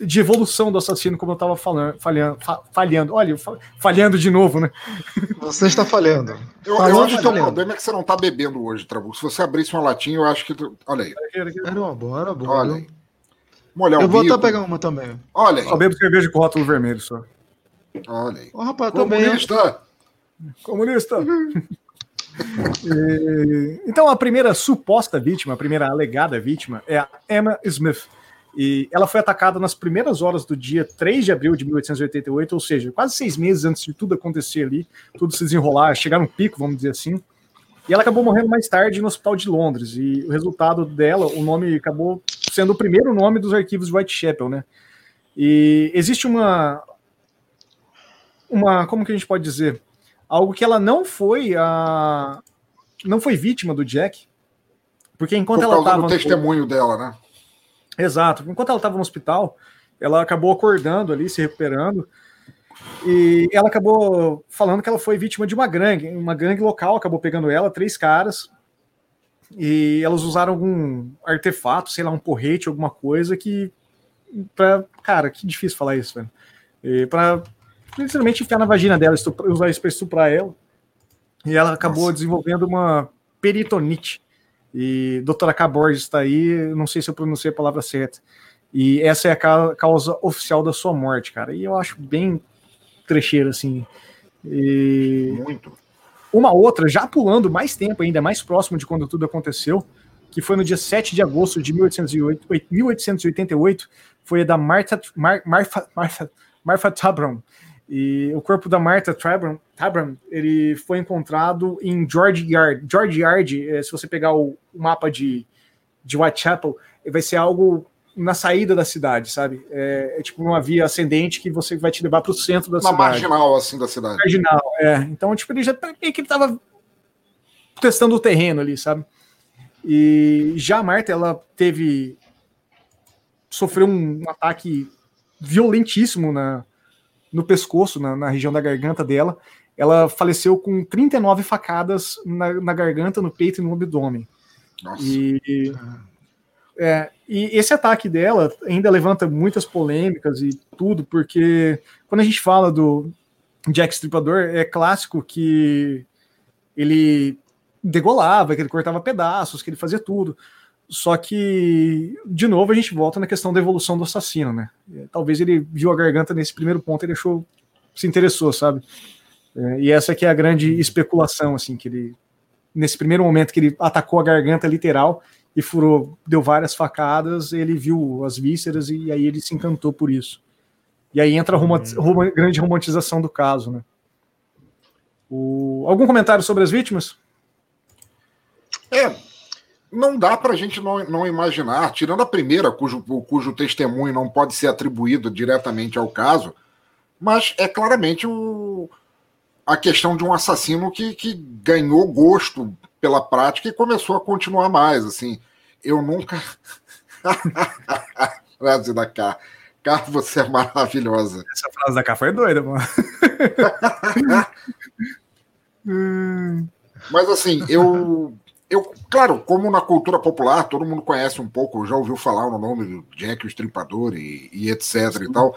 de evolução do assassino, como eu estava falando, falhando, falhando. Olha, falhando de novo, né? Você está falhando. Eu, eu acho que o problema é que você não está bebendo hoje, Trabuco. Se você abrisse uma latinha, eu acho que. Olha aí. Era uma boa, era boa. Olha aí. Molhar eu vou até pegar uma também. Olha aí. Só bebo cerveja com rótulo vermelho só. Olha aí. Ô, rapaz, Comunista! Também. Comunista! e... Então, a primeira suposta vítima, a primeira alegada vítima é a Emma Smith e ela foi atacada nas primeiras horas do dia 3 de abril de 1888, ou seja, quase seis meses antes de tudo acontecer ali, tudo se desenrolar, chegar no pico, vamos dizer assim. E ela acabou morrendo mais tarde no hospital de Londres. E o resultado dela, o nome acabou sendo o primeiro nome dos arquivos de Whitechapel, né? E existe uma. Uma. Como que a gente pode dizer? Algo que ela não foi a. Não foi vítima do Jack. Porque enquanto Por ela estava. testemunho dela, né? Exato. Enquanto ela estava no hospital, ela acabou acordando ali, se recuperando. E ela acabou falando que ela foi vítima de uma gangue, uma gangue local acabou pegando ela, três caras, e elas usaram algum artefato, sei lá, um porrete, alguma coisa que. Pra, cara, que difícil falar isso, velho. E pra literalmente enfiar na vagina dela, usar isso pra estuprar ela. E ela acabou Nossa. desenvolvendo uma peritonite. E doutora K. Borges está aí, não sei se eu pronunciei a palavra certa. E essa é a causa oficial da sua morte, cara. E eu acho bem trecheiro, assim. E... Muito. Uma outra, já pulando mais tempo ainda, mais próximo de quando tudo aconteceu, que foi no dia 7 de agosto de 1808, 1888, foi a da Martha, Mar, Martha, Martha, Martha Tabram, e o corpo da Martha Tabram, Tabram ele foi encontrado em George Yard. George Yard, eh, se você pegar o, mapa de, de Whitechapel, vai ser algo na saída da cidade, sabe? É, é tipo uma via ascendente que você vai te levar para o centro da uma cidade. Uma marginal, assim, da cidade. Marginal, é. Então, tipo, ele já tá, meio que ele tava testando o terreno ali, sabe? E já a Marta, ela teve... sofreu um ataque violentíssimo na, no pescoço, na, na, região da garganta dela. Ela faleceu com 39 facadas na, na garganta, no peito e no abdômen. Nossa. E, é, e esse ataque dela ainda levanta muitas polêmicas e tudo, porque quando a gente fala do Jack Stripador, é clássico que ele degolava, que ele cortava pedaços, que ele fazia tudo. Só que, de novo, a gente volta na questão da evolução do assassino, né? Talvez ele viu a garganta nesse primeiro ponto, ele achou, se interessou, sabe? É, e essa que é a grande especulação, assim, que ele, nesse primeiro momento que ele atacou a garganta literal e furou, deu várias facadas, ele viu as vísceras e aí ele se encantou por isso. E aí entra a rom rom grande romantização do caso, né? O... Algum comentário sobre as vítimas? É, não dá para a gente não, não imaginar, tirando a primeira, cujo, cujo testemunho não pode ser atribuído diretamente ao caso, mas é claramente o, a questão de um assassino que, que ganhou gosto pela prática e começou a continuar mais. Assim, eu nunca. frase da K. K, você é maravilhosa. Essa frase da K foi doida, mano. Mas assim, eu eu, claro, como na cultura popular, todo mundo conhece um pouco, já ouviu falar no nome do Jack o Estripador e, e etc Sim. e tal.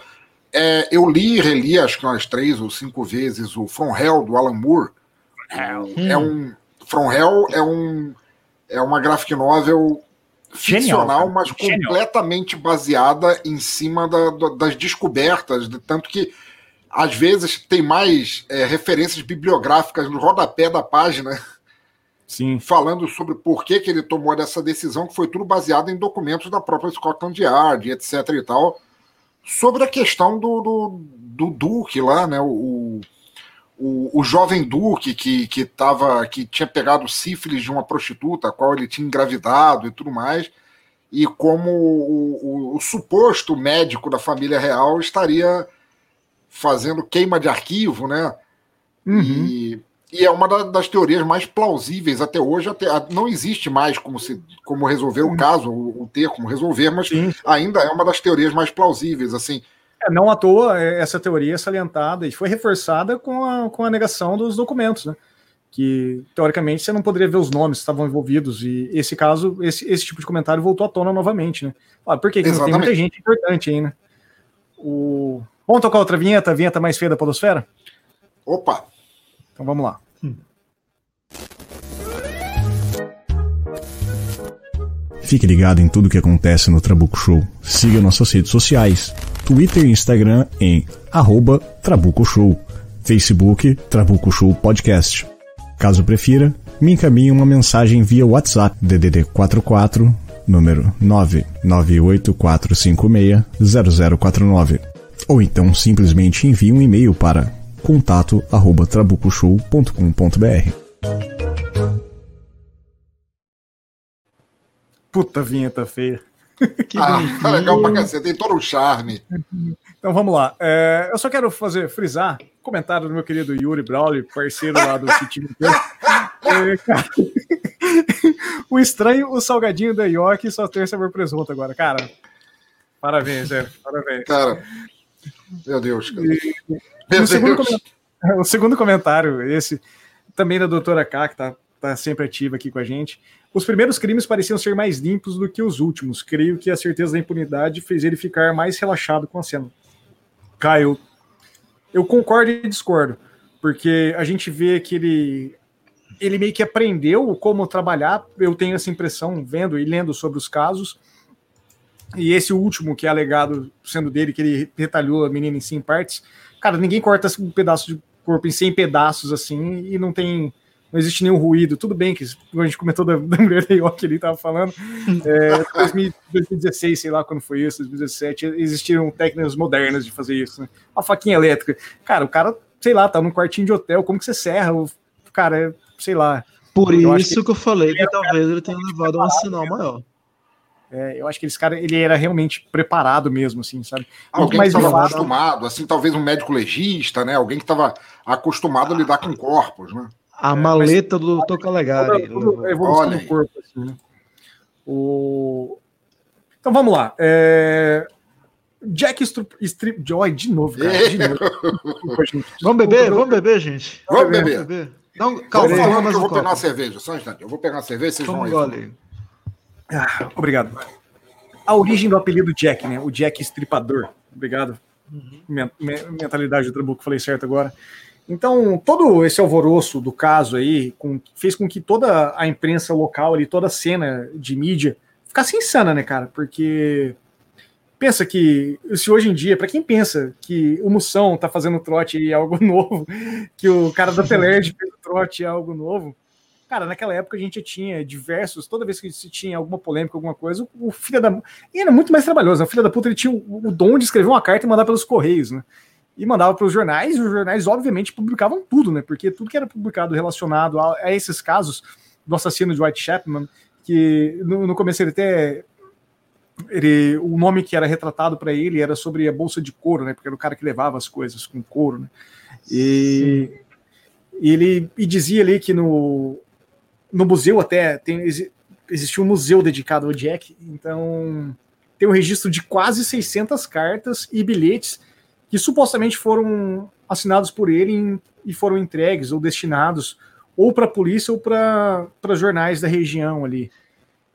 É, eu li e reli, acho que umas três ou cinco vezes, o From Hell, do Alan Moore. É um. From Hell é um. é uma graphic novel ficcional, Genial, mas Genial. completamente baseada em cima da, da, das descobertas, de, tanto que às vezes tem mais é, referências bibliográficas no rodapé da página. Sim. Falando sobre por que, que ele tomou essa decisão, que foi tudo baseado em documentos da própria Scotland Yard, etc. e tal, sobre a questão do, do, do Duque lá, né? O, o, o jovem Duque que, que, tava, que tinha pegado sífilis de uma prostituta, a qual ele tinha engravidado e tudo mais, e como o, o, o suposto médico da família real estaria fazendo queima de arquivo, né? Uhum. E, e, é uma das teorias mais plausíveis até hoje. Até, não existe mais como, se, como resolver o caso, o ter como resolver, mas Sim. ainda é uma das teorias mais plausíveis. Assim, é, não à toa, é, essa teoria é salientada e foi reforçada com a, com a negação dos documentos, né? Que, teoricamente, você não poderia ver os nomes que estavam envolvidos. E esse caso, esse, esse tipo de comentário voltou à tona novamente, né? Ah, por? Porque tem muita gente importante aí, né? O... Vamos tocar outra vinheta, a vinheta mais feia da Podosfera? Opa! Então vamos lá. Hum. Fique ligado em tudo o que acontece no Trabuco Show. Siga nossas redes sociais. Twitter e Instagram em arroba Trabuco Show. Facebook Trabuco Show Podcast. Caso prefira, me encaminhe uma mensagem via WhatsApp DDD 44 número 99845600049 ou então simplesmente envie um e-mail para contato@trabucoshow.com.br. Puta vinheta feia. Que ah, tá legal pra cacete, tem todo o charme. Então vamos lá. É, eu só quero fazer, frisar, comentário do meu querido Yuri Brawley, parceiro lá do City é, O estranho, o salgadinho da York só tem sabor presunto agora, cara. Parabéns, é, parabéns. Cara, meu Deus. Cara. E, meu o, segundo o segundo comentário, esse também da doutora K, que tá, tá sempre ativa aqui com a gente. Os primeiros crimes pareciam ser mais limpos do que os últimos. Creio que a certeza da impunidade fez ele ficar mais relaxado com a cena. Caio, eu concordo e discordo, porque a gente vê que ele ele meio que aprendeu como trabalhar. Eu tenho essa impressão vendo e lendo sobre os casos. E esse último que é alegado sendo dele que ele retalhou a menina em 100 partes. Cara, ninguém corta um pedaço de corpo em 100 pedaços assim e não tem não existe nenhum ruído. Tudo bem que a gente comentou da, da mulher da York ali, tava falando. É, 2016, sei lá quando foi isso, 2017, existiram técnicas modernas de fazer isso. Né? A faquinha elétrica. Cara, o cara, sei lá, tá num quartinho de hotel, como que você serra? O cara, é, sei lá. Por isso que, que, eu falei que talvez ele tenha levado um sinal maior. É, eu acho que esse cara ele era realmente preparado mesmo, assim, sabe? Alguém mais que estava acostumado, assim, talvez um médico legista, né? Alguém que estava acostumado a lidar com corpos, né? A é, maleta do Dr. Calegari. a evolução do corpo. Assim, né? o... Então vamos lá. É... Jack Strip Joy de novo, cara. De novo. vamos beber? Vamos beber, gente. Vamos beber. beber. Não, calma, eu, vou, eu vou pegar uma cerveja, só um instante. Eu vou pegar uma cerveja, vocês vão aí. Ah, obrigado. A origem do apelido Jack, né? O Jack Estripador. Obrigado. Uhum. Mentalidade do Trabuco, falei certo agora. Então, todo esse alvoroço do caso aí com, fez com que toda a imprensa local ali, toda a cena de mídia ficasse insana, né, cara? Porque pensa que se hoje em dia, para quem pensa que o Moção tá fazendo trote e é algo novo, que o cara da Telerd fez trote é algo novo, cara, naquela época a gente tinha diversos, toda vez que se tinha alguma polêmica, alguma coisa, o, o filho da. E era muito mais trabalhoso, né? o filho da puta ele tinha o, o dom de escrever uma carta e mandar pelos correios, né? e mandava para os jornais, e os jornais, obviamente, publicavam tudo, né? Porque tudo que era publicado relacionado a, a esses casos do assassino de White Chapman, que no, no começo ele até. Ele, o nome que era retratado para ele era sobre a bolsa de couro, né? Porque era o cara que levava as coisas com couro, né? E, e ele e dizia ali que no, no museu até tem, existia um museu dedicado ao Jack, então tem um registro de quase 600 cartas e bilhetes que supostamente foram assinados por ele em, e foram entregues ou destinados ou para a polícia ou para jornais da região ali.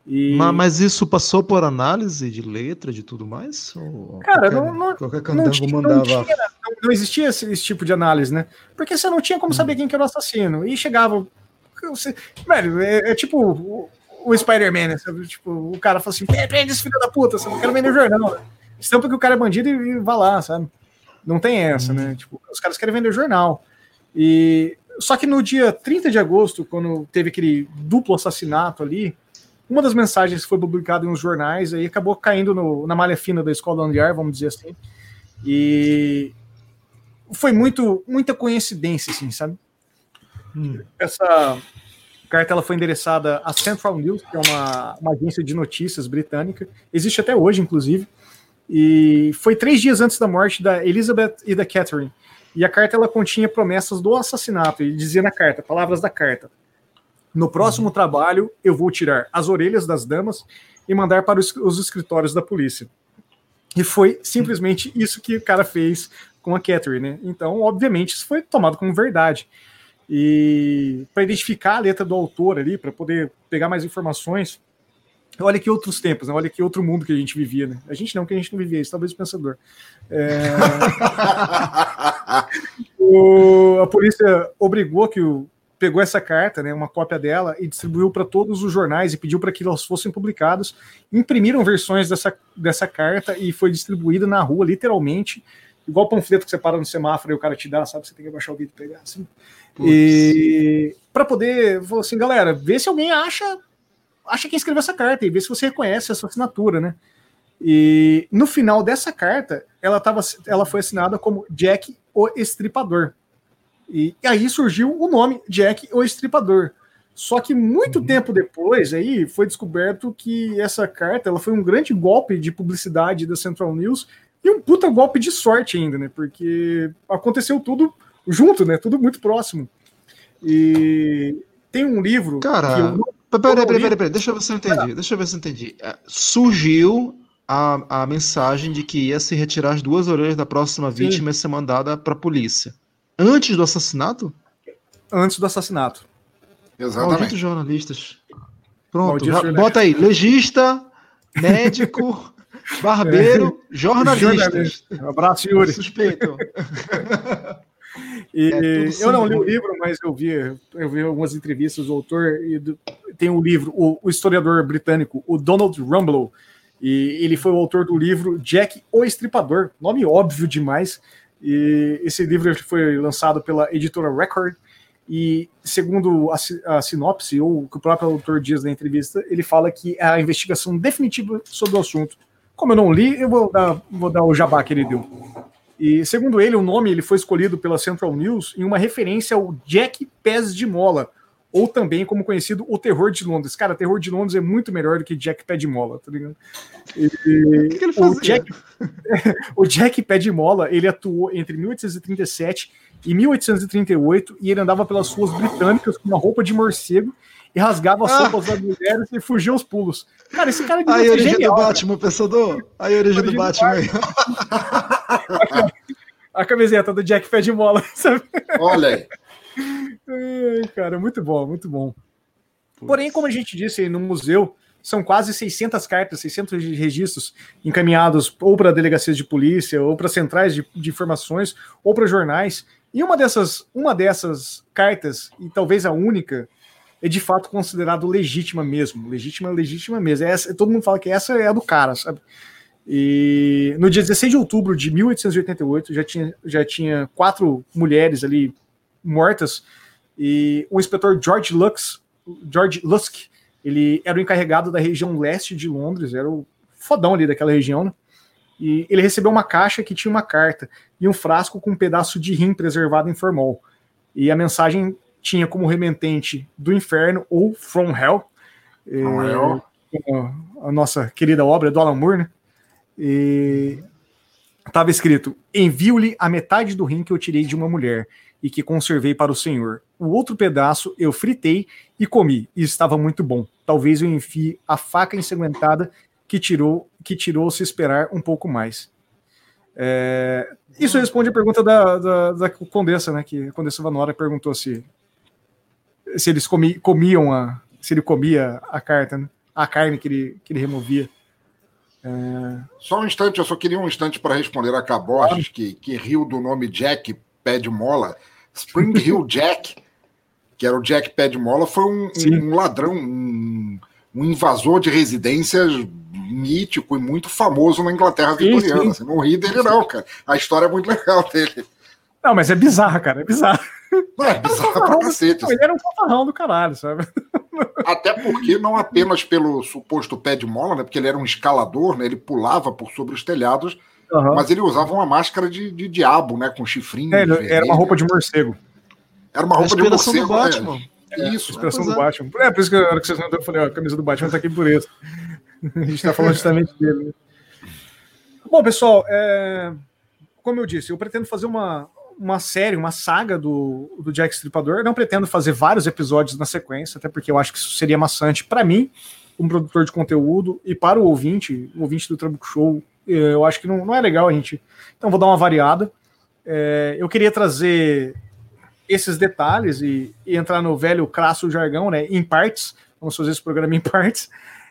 E... Mas, mas, isso passou por análise de letra, de tudo mais? Ou Cara, qualquer, não, não, qualquer não, tinha, mandava... não, tinha, não, não existia esse, esse, tipo de análise, né? Porque você não tinha como saber hum. quem que era o assassino. E chegava. Você, velho, é, é tipo o Spider-Man, né? Tipo, o cara fala assim: prende esse filho da puta, você não quer vender jornal. Né? Estampa que o cara é bandido e, e vá lá, sabe? Não tem essa, né? Tipo, os caras querem vender jornal. E só que no dia 30 de agosto, quando teve aquele duplo assassinato ali, uma das mensagens foi publicada em uns jornais aí acabou caindo no, na malha fina da escola Andiar, vamos dizer assim. E foi muito muita coincidência, assim, sabe? Hum. Essa carta ela foi endereçada à Central News, que é uma, uma agência de notícias britânica, existe até hoje, inclusive. E foi três dias antes da morte da Elizabeth e da Catherine. E a carta ela continha promessas do assassinato. E dizia na carta, palavras da carta: No próximo uhum. trabalho, eu vou tirar as orelhas das damas e mandar para os, os escritórios da polícia. E foi simplesmente isso que o cara fez com a Catherine, né? Então, obviamente, isso foi tomado como verdade. E para identificar a letra do autor ali, para poder pegar mais informações, olha que outros tempos, né? olha que outro mundo que a gente vivia, né? A gente não, que a gente não vivia isso, talvez o pensador. É... o... A polícia obrigou que o pegou essa carta, né, uma cópia dela, e distribuiu para todos os jornais e pediu para que elas fossem publicadas. Imprimiram versões dessa, dessa carta e foi distribuída na rua, literalmente, igual panfleto que você para no semáforo e o cara te dá, sabe? Você tem que abaixar o vídeo e pegar assim. E para poder, falou assim, galera, vê se alguém acha acha quem escreveu essa carta e vê se você reconhece essa assinatura, né? E no final dessa carta, ela, tava, ela foi assinada como Jack o Estripador. E, e aí surgiu o nome Jack o Estripador. Só que muito uhum. tempo depois aí foi descoberto que essa carta ela foi um grande golpe de publicidade da Central News e um puta golpe de sorte ainda, né? Porque aconteceu tudo junto, né? Tudo muito próximo. E tem um livro. Cara, eu... peraí, peraí, peraí, peraí, deixa eu ver se eu entendi. Deixa eu ver se eu entendi. É, surgiu a, a mensagem de que ia se retirar as duas orelhas da próxima vítima e ser mandada para a polícia. Antes do assassinato? Antes do assassinato. Exatamente. Malditos jornalistas. Pronto, bota aí. Legista, médico, barbeiro, é. jornalista. Um abraço, Yuri. Suspeito. E é eu não li o livro, mas eu vi, eu vi algumas entrevistas do autor e do, tem um livro, o, o, historiador britânico, o Donald Rumble, e ele foi o autor do livro Jack o Estripador, nome óbvio demais. E esse livro foi lançado pela editora Record. E segundo a, a sinopse, ou o que o próprio autor diz na entrevista, ele fala que é a investigação definitiva sobre o assunto. Como eu não li, eu vou dar, vou dar o jabá que ele deu. E segundo ele, o nome ele foi escolhido pela Central News em uma referência ao Jack Pés de Mola, ou também como conhecido o Terror de Londres. Cara, Terror de Londres é muito melhor do que Jack Pé de Mola, tá ligado? E, o, que, que ele fazia? O Jack, o Jack Pé de Mola, ele atuou entre 1837 e 1838 e ele andava pelas ruas britânicas com uma roupa de morcego e rasgava as ah. roupas das mulheres e fugia aos pulos. Cara, esse cara Aí a origem genial, do Batman, pensador. Aí a origem do Batman. a camiseta do Jack Pé de Mola, sabe? Olha aí. Cara, muito bom, muito bom. Porém, como a gente disse no museu, são quase 600 cartas, 600 registros encaminhados ou para delegacias de polícia, ou para centrais de, de informações, ou para jornais. E uma dessas, uma dessas cartas, e talvez a única, é de fato considerado legítima mesmo. Legítima, legítima mesmo. É essa, todo mundo fala que essa é a do cara, sabe? E no dia 16 de outubro de 1888 já tinha, já tinha quatro mulheres ali mortas e o inspetor George Lux, George Lusk, ele era o encarregado da região leste de Londres, era o fodão ali daquela região, né? E ele recebeu uma caixa que tinha uma carta e um frasco com um pedaço de rim preservado em formol. E a mensagem tinha como remetente do inferno ou From Hell, From é, Hell. a nossa querida obra do Alan Moore, né? E estava escrito: envio-lhe a metade do rim que eu tirei de uma mulher e que conservei para o Senhor. O outro pedaço eu fritei e comi, e estava muito bom. Talvez eu enfie a faca ensanguentada que tirou que tirou se esperar um pouco mais. É, isso responde a pergunta da, da, da, Condessa, né? Que a Condessa Vanora perguntou se, se eles comi, comiam a. se ele comia a carta, né? a carne que ele, que ele removia. É... Só um instante, eu só queria um instante para responder a Caborges, que, que riu do nome Jack Pé de Mola. Spring Hill Jack, que era o Jack Pé de Mola, foi um, um ladrão, um, um invasor de residências mítico e muito famoso na Inglaterra vitoriana. Você não ri dele, não, cara. A história é muito legal dele. Não, mas é bizarro, cara. É bizarro. Não, é bizarro pra cacete. Ele era um fanfarrão do caralho, sabe? Até porque, não apenas pelo suposto pé de mola, né? Porque ele era um escalador, né? Ele pulava por sobre os telhados, uhum. mas ele usava uma máscara de, de diabo, né? Com chifrinho. É, era uma roupa de morcego. Era uma roupa de morcego. Do né? Batman. É, isso. Inspiração do Batman. É, por isso que na hora que vocês mandaram, eu falei, ó, a camisa do Batman tá aqui por isso. a gente tá falando justamente dele. Né? Bom, pessoal, é... como eu disse, eu pretendo fazer uma, uma série, uma saga do, do Jack Stripador. Não pretendo fazer vários episódios na sequência, até porque eu acho que isso seria maçante para mim, como produtor de conteúdo, e para o ouvinte, o ouvinte do Trabuco Show. Eu acho que não, não é legal a gente. Então vou dar uma variada. É, eu queria trazer esses detalhes e, e, entrar no velho crasso jargão, né? Em partes. Vamos fazer esse programa em partes.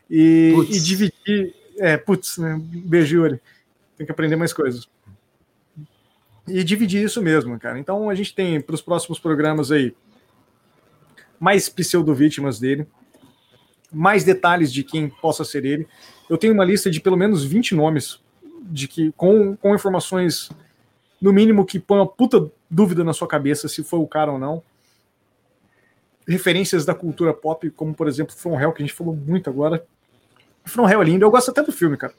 E, e dividir. É, putz, né? Beijo, Yuri. Tem que aprender mais coisas e dividir isso mesmo, cara. Então a gente tem para os próximos programas aí mais pseudo-vítimas dele, mais detalhes de quem possa ser ele. Eu tenho uma lista de pelo menos 20 nomes de que com, com informações no mínimo que põe uma puta dúvida na sua cabeça se foi o cara ou não. Referências da cultura pop, como por exemplo From Hell, que a gente falou muito agora. From Hell é lindo, eu gosto até do filme, cara.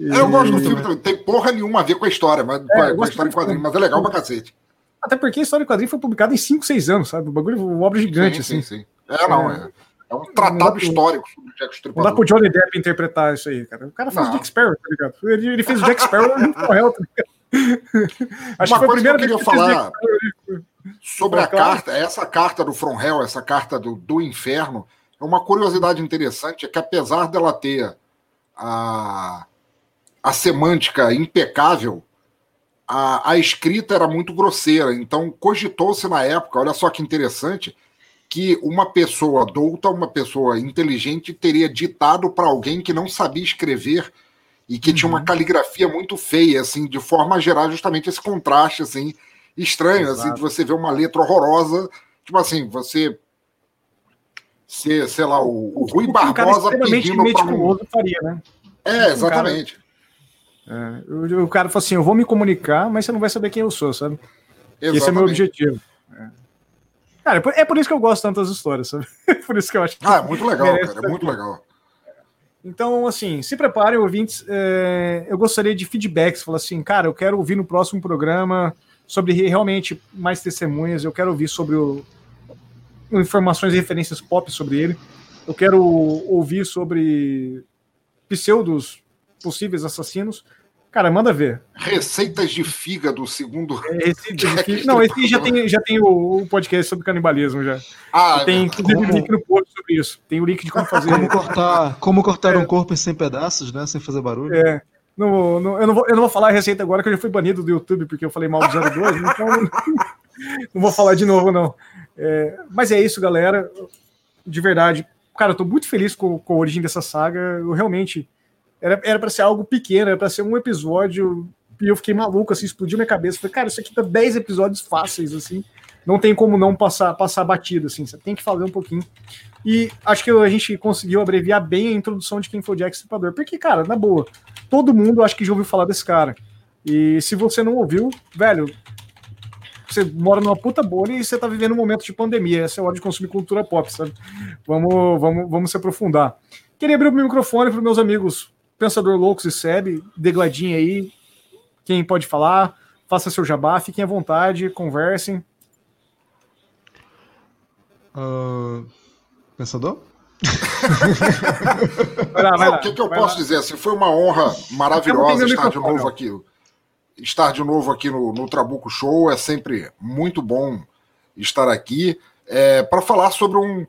E... Eu gosto do filme também. Tem porra nenhuma a ver com a história, mas, é, com a história em quadrinho, mas é legal pra cacete. Até porque a história em quadrinho foi publicada em 5, 6 anos, sabe? O bagulho uma obra gigante, sim, assim. Sim, sim. É, não, é. É um tratado histórico sobre o Jack Stripador. Não dá pro Johnny Depp interpretar isso aí, cara. O cara fez não. o Jack Sparrow, tá ligado? Ele, ele fez o Jack Sparrow no Correio, tá ligado? Acho Uma que foi coisa que eu queria falar sobre a carta, essa carta do From Hell, essa carta do, do inferno, é uma curiosidade interessante, é que apesar dela ter a, a semântica impecável, a, a escrita era muito grosseira. Então, cogitou-se na época, olha só que interessante, que uma pessoa adulta, uma pessoa inteligente, teria ditado para alguém que não sabia escrever e que uhum. tinha uma uhum. caligrafia muito feia, assim, de forma a gerar justamente esse contraste, assim, estranho, Exato. assim, de você ver uma letra horrorosa, tipo assim, você ser, sei lá, o, o Rui Barbosa pedindo para um... faria, né? É, exatamente. É, o, cara falou assim: eu vou me comunicar, mas você não vai saber quem eu sou, sabe? Exatamente. Esse é o meu objetivo. É. Cara, é por, é por, isso que eu gosto tanto das histórias, sabe? por isso que eu acho que. Ah, é muito legal, cara, é muito legal. Então, assim, se preparem, ouvintes. É, eu gostaria de feedbacks. Falar assim, cara, eu quero ouvir no próximo programa sobre realmente mais testemunhas. Eu quero ouvir sobre o, informações e referências pop sobre ele. Eu quero ouvir sobre pseudos possíveis assassinos. Cara, manda ver. Receitas de fígado, segundo. É, receitas de fígado. Não, esse já tem, já tem o, o podcast sobre canibalismo já. Ah, tem inclusive como... link no post sobre isso. Tem o link de como fazer. como cortar, como cortar é. um corpo em 100 pedaços, né? Sem fazer barulho. É. No, no, eu, não vou, eu não vou falar a receita agora, que eu já fui banido do YouTube porque eu falei mal do 02, então não vou falar de novo, não. É, mas é isso, galera. De verdade. Cara, eu tô muito feliz com, com a origem dessa saga. Eu realmente era para ser algo pequeno, era para ser um episódio. E eu fiquei maluco, assim, explodiu minha cabeça. Falei, cara, isso aqui tá 10 episódios fáceis, assim. Não tem como não passar, passar batido, assim. Você tem que fazer um pouquinho. E acho que a gente conseguiu abreviar bem a introdução de quem foi o Jack Stripador. Porque, cara, na boa, todo mundo acho que já ouviu falar desse cara. E se você não ouviu, velho, você mora numa puta bolha e você tá vivendo um momento de pandemia. Essa é a hora de consumir cultura pop, sabe? Vamos, vamos, vamos se aprofundar. Queria abrir o microfone para meus amigos Pensador Loucos e Seb, degladinho aí. Quem pode falar, faça seu jabá, fiquem à vontade, conversem. Uh, pensador? vai lá, vai lá, o que, que eu posso lá. dizer? Assim, foi uma honra maravilhosa estar de novo aqui. Estar de novo aqui no, no Trabuco Show é sempre muito bom estar aqui é, para falar sobre um,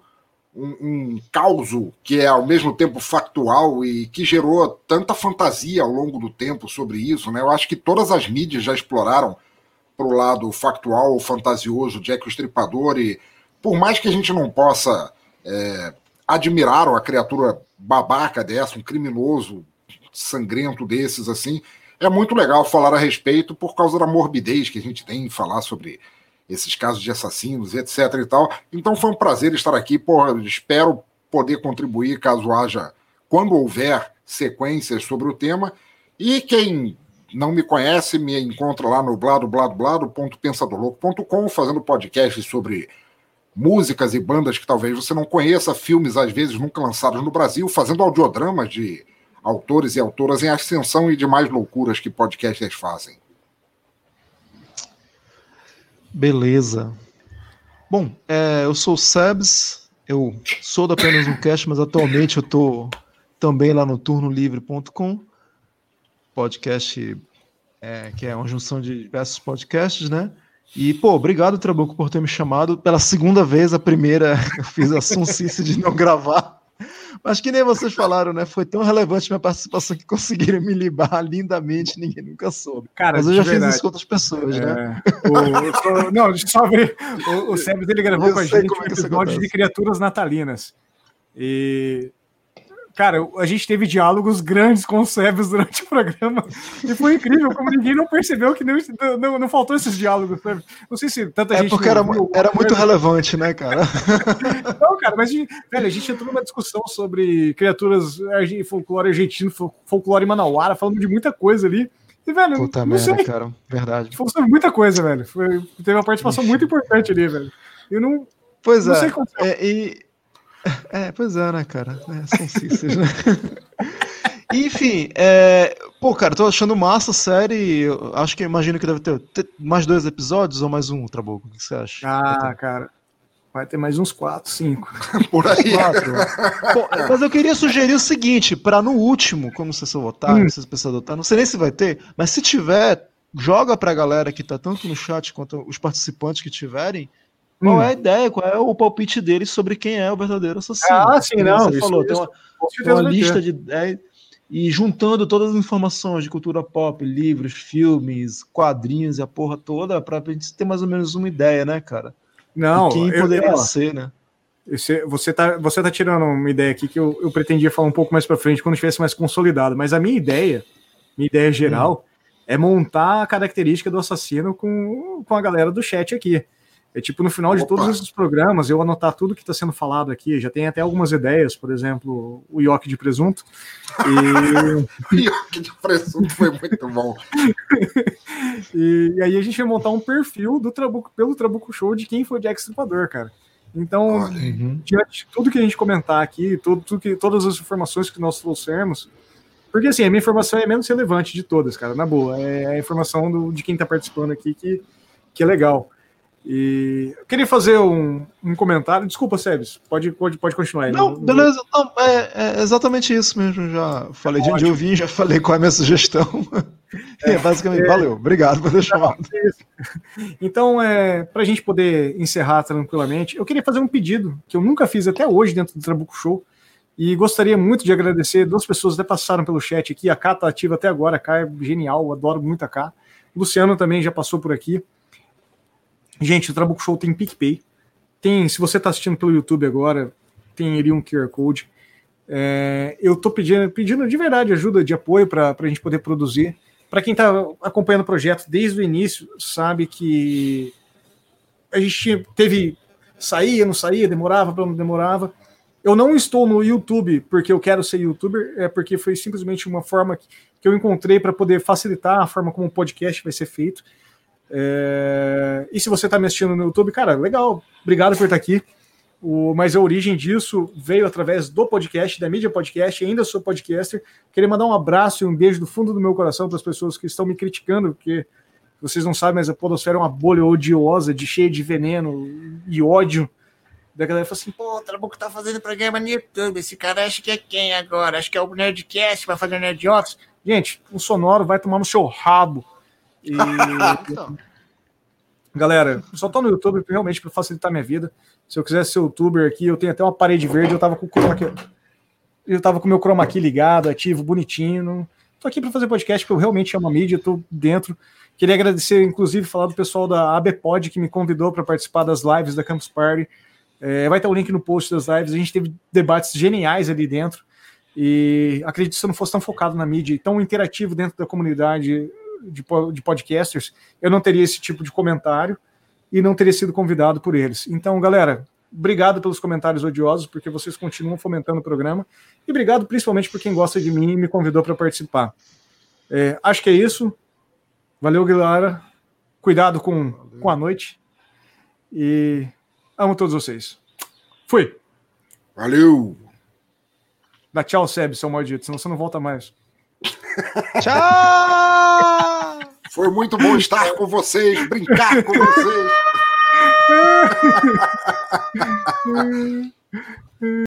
um, um caos que é ao mesmo tempo factual e que gerou tanta fantasia ao longo do tempo sobre isso. Né? Eu acho que todas as mídias já exploraram para o lado factual, fantasioso, Jack o Estripador, e por mais que a gente não possa é, admirar uma criatura babaca dessa, um criminoso sangrento desses, assim, é muito legal falar a respeito por causa da morbidez que a gente tem em falar sobre esses casos de assassinos, etc e tal. Então foi um prazer estar aqui, porra, espero poder contribuir caso haja, quando houver sequências sobre o tema. E quem não me conhece, me encontra lá no blado, blado, blado.pensadorlouco.com, fazendo podcast sobre músicas e bandas que talvez você não conheça, filmes às vezes nunca lançados no Brasil, fazendo audiodramas de autores e autoras em ascensão e demais loucuras que podcasters fazem. Beleza. Bom, é, eu sou o Sebs, eu sou da Apenas um Cast, mas atualmente eu estou também lá no turnolivre.com, podcast é, que é uma junção de diversos podcasts, né? E, pô, obrigado, Trabuco, por ter me chamado pela segunda vez. A primeira eu fiz a sonsice de não gravar. Mas que nem vocês falaram, né? Foi tão relevante minha participação que conseguiram me libar lindamente, ninguém nunca soube. Cara, Mas eu já verdade. fiz isso com outras pessoas, né? é... né? O, o, não, só ver. O, o Sebes, ele gravou eu com a gente um é episódio de criaturas natalinas. E Cara, a gente teve diálogos grandes com o Sebes durante o programa e foi incrível como ninguém não percebeu que não, não, não faltou esses diálogos. Sabe? Não sei se tanta é gente. Porque era, viu, era muito relevante, né, cara? não, cara, mas velho, a gente entrou numa discussão sobre criaturas folclore argentino, folclore manauara, falando de muita coisa ali. E, velho, Puta não merda, sei. cara. Verdade. Falou sobre muita coisa, velho. Foi, teve uma participação Ixi. muito importante ali, velho. Eu não. Pois não é. Sei como... é e é, pois é, né, cara? É, são né? Enfim, é... pô, cara, tô achando massa a série. Acho que imagino que deve ter, mais dois episódios ou mais um, Trabuco. O que você acha? Ah, cara. Vai ter mais uns quatro, cinco. Por aí. Bom, mas eu queria sugerir o seguinte: para no último, como você for votar, hum. se pessoas votar, não sei nem se vai ter, mas se tiver, joga pra galera que tá tanto no chat quanto os participantes que tiverem qual hum. é a ideia? Qual é o palpite dele sobre quem é o verdadeiro assassino? Ah, sim, não. Você isso, falou, isso, tem uma, uma lista de 10 e juntando todas as informações de cultura pop, livros, filmes, quadrinhos e a porra toda, pra gente ter mais ou menos uma ideia, né, cara? Não, de quem poderia eu, ser, né? Você, você, tá, você tá tirando uma ideia aqui que eu, eu pretendia falar um pouco mais para frente quando estivesse mais consolidado, mas a minha ideia, minha ideia geral, hum. é montar a característica do assassino com, com a galera do chat aqui. É tipo, no final Opa. de todos esses programas, eu anotar tudo que está sendo falado aqui. Já tem até algumas ideias, por exemplo, o Yoke de presunto. E... o Yoke de presunto foi muito bom. e, e, aí a gente vai montar um perfil do Trabuco, pelo Trabuco Show de quem foi o Jack Stripador, cara. Então, uhum. diante de tudo que a gente comentar aqui, tudo, tudo que, todas as informações que nós trouxermos, porque assim, a minha informação é menos relevante de todas, cara, na boa. É a informação do, de quem está participando aqui que, que é legal. E eu queria fazer um, um comentário. Desculpa, Sebes, pode, pode, pode continuar aí. Não, beleza. Não, é, é, exatamente isso mesmo. Já falei é de onde eu vim, já falei qual é a minha sugestão. É, basicamente, é, valeu. Obrigado por ter chamado. Então, é, para a gente poder encerrar tranquilamente, eu queria fazer um pedido que eu nunca fiz até hoje dentro do Trabuco Show. E gostaria muito de agradecer. Duas pessoas até passaram pelo chat aqui. A K tá ativa até agora. A K é genial, adoro muito a K. O Luciano também já passou por aqui. Gente, o Trabuco Show tem PicPay. Tem, se você está assistindo pelo YouTube agora, tem ali um QR Code. É, eu estou pedindo, pedindo de verdade ajuda de apoio para a gente poder produzir. Para quem está acompanhando o projeto desde o início, sabe que a gente teve saía, não saía, demorava, não demorava. Eu não estou no YouTube porque eu quero ser youtuber, é porque foi simplesmente uma forma que eu encontrei para poder facilitar a forma como o podcast vai ser feito. É... E se você está me assistindo no YouTube, cara, legal, obrigado por estar aqui. O... Mas a origem disso veio através do podcast, da mídia podcast, ainda sou podcaster. Queria mandar um abraço e um beijo do fundo do meu coração para as pessoas que estão me criticando, porque vocês não sabem, mas a Podosfera é uma bolha odiosa, de cheia de veneno e ódio. Da galera fala assim: pô, o Trabuco tá fazendo programa no YouTube. Esse cara acha que é quem agora? Acho que é o Nerdcast, vai fazer Nerdiotas. Gente, o sonoro vai tomar no seu rabo. E... Galera, só tô no YouTube realmente para facilitar minha vida. Se eu quiser ser youtuber aqui, eu tenho até uma parede verde, eu tava com o chroma key, eu tava com meu chroma key ligado, ativo, bonitinho. Tô aqui para fazer podcast porque eu realmente amo a mídia, tô dentro. Queria agradecer, inclusive, falar do pessoal da ABPod que me convidou para participar das lives da Campus Party. É, vai ter o link no post das lives. A gente teve debates geniais ali dentro. E acredito que se eu não fosse tão focado na mídia e tão interativo dentro da comunidade, de, de podcasters, eu não teria esse tipo de comentário e não teria sido convidado por eles. Então, galera, Obrigado pelos comentários odiosos, porque vocês continuam fomentando o programa. E obrigado principalmente por quem gosta de mim e me convidou para participar. É, acho que é isso. Valeu, galera. Cuidado com, com a noite. E amo todos vocês. Fui. Valeu. Dá tchau, Seb, seu maldito, senão você não volta mais. tchau! Foi muito bom estar com vocês, brincar com vocês.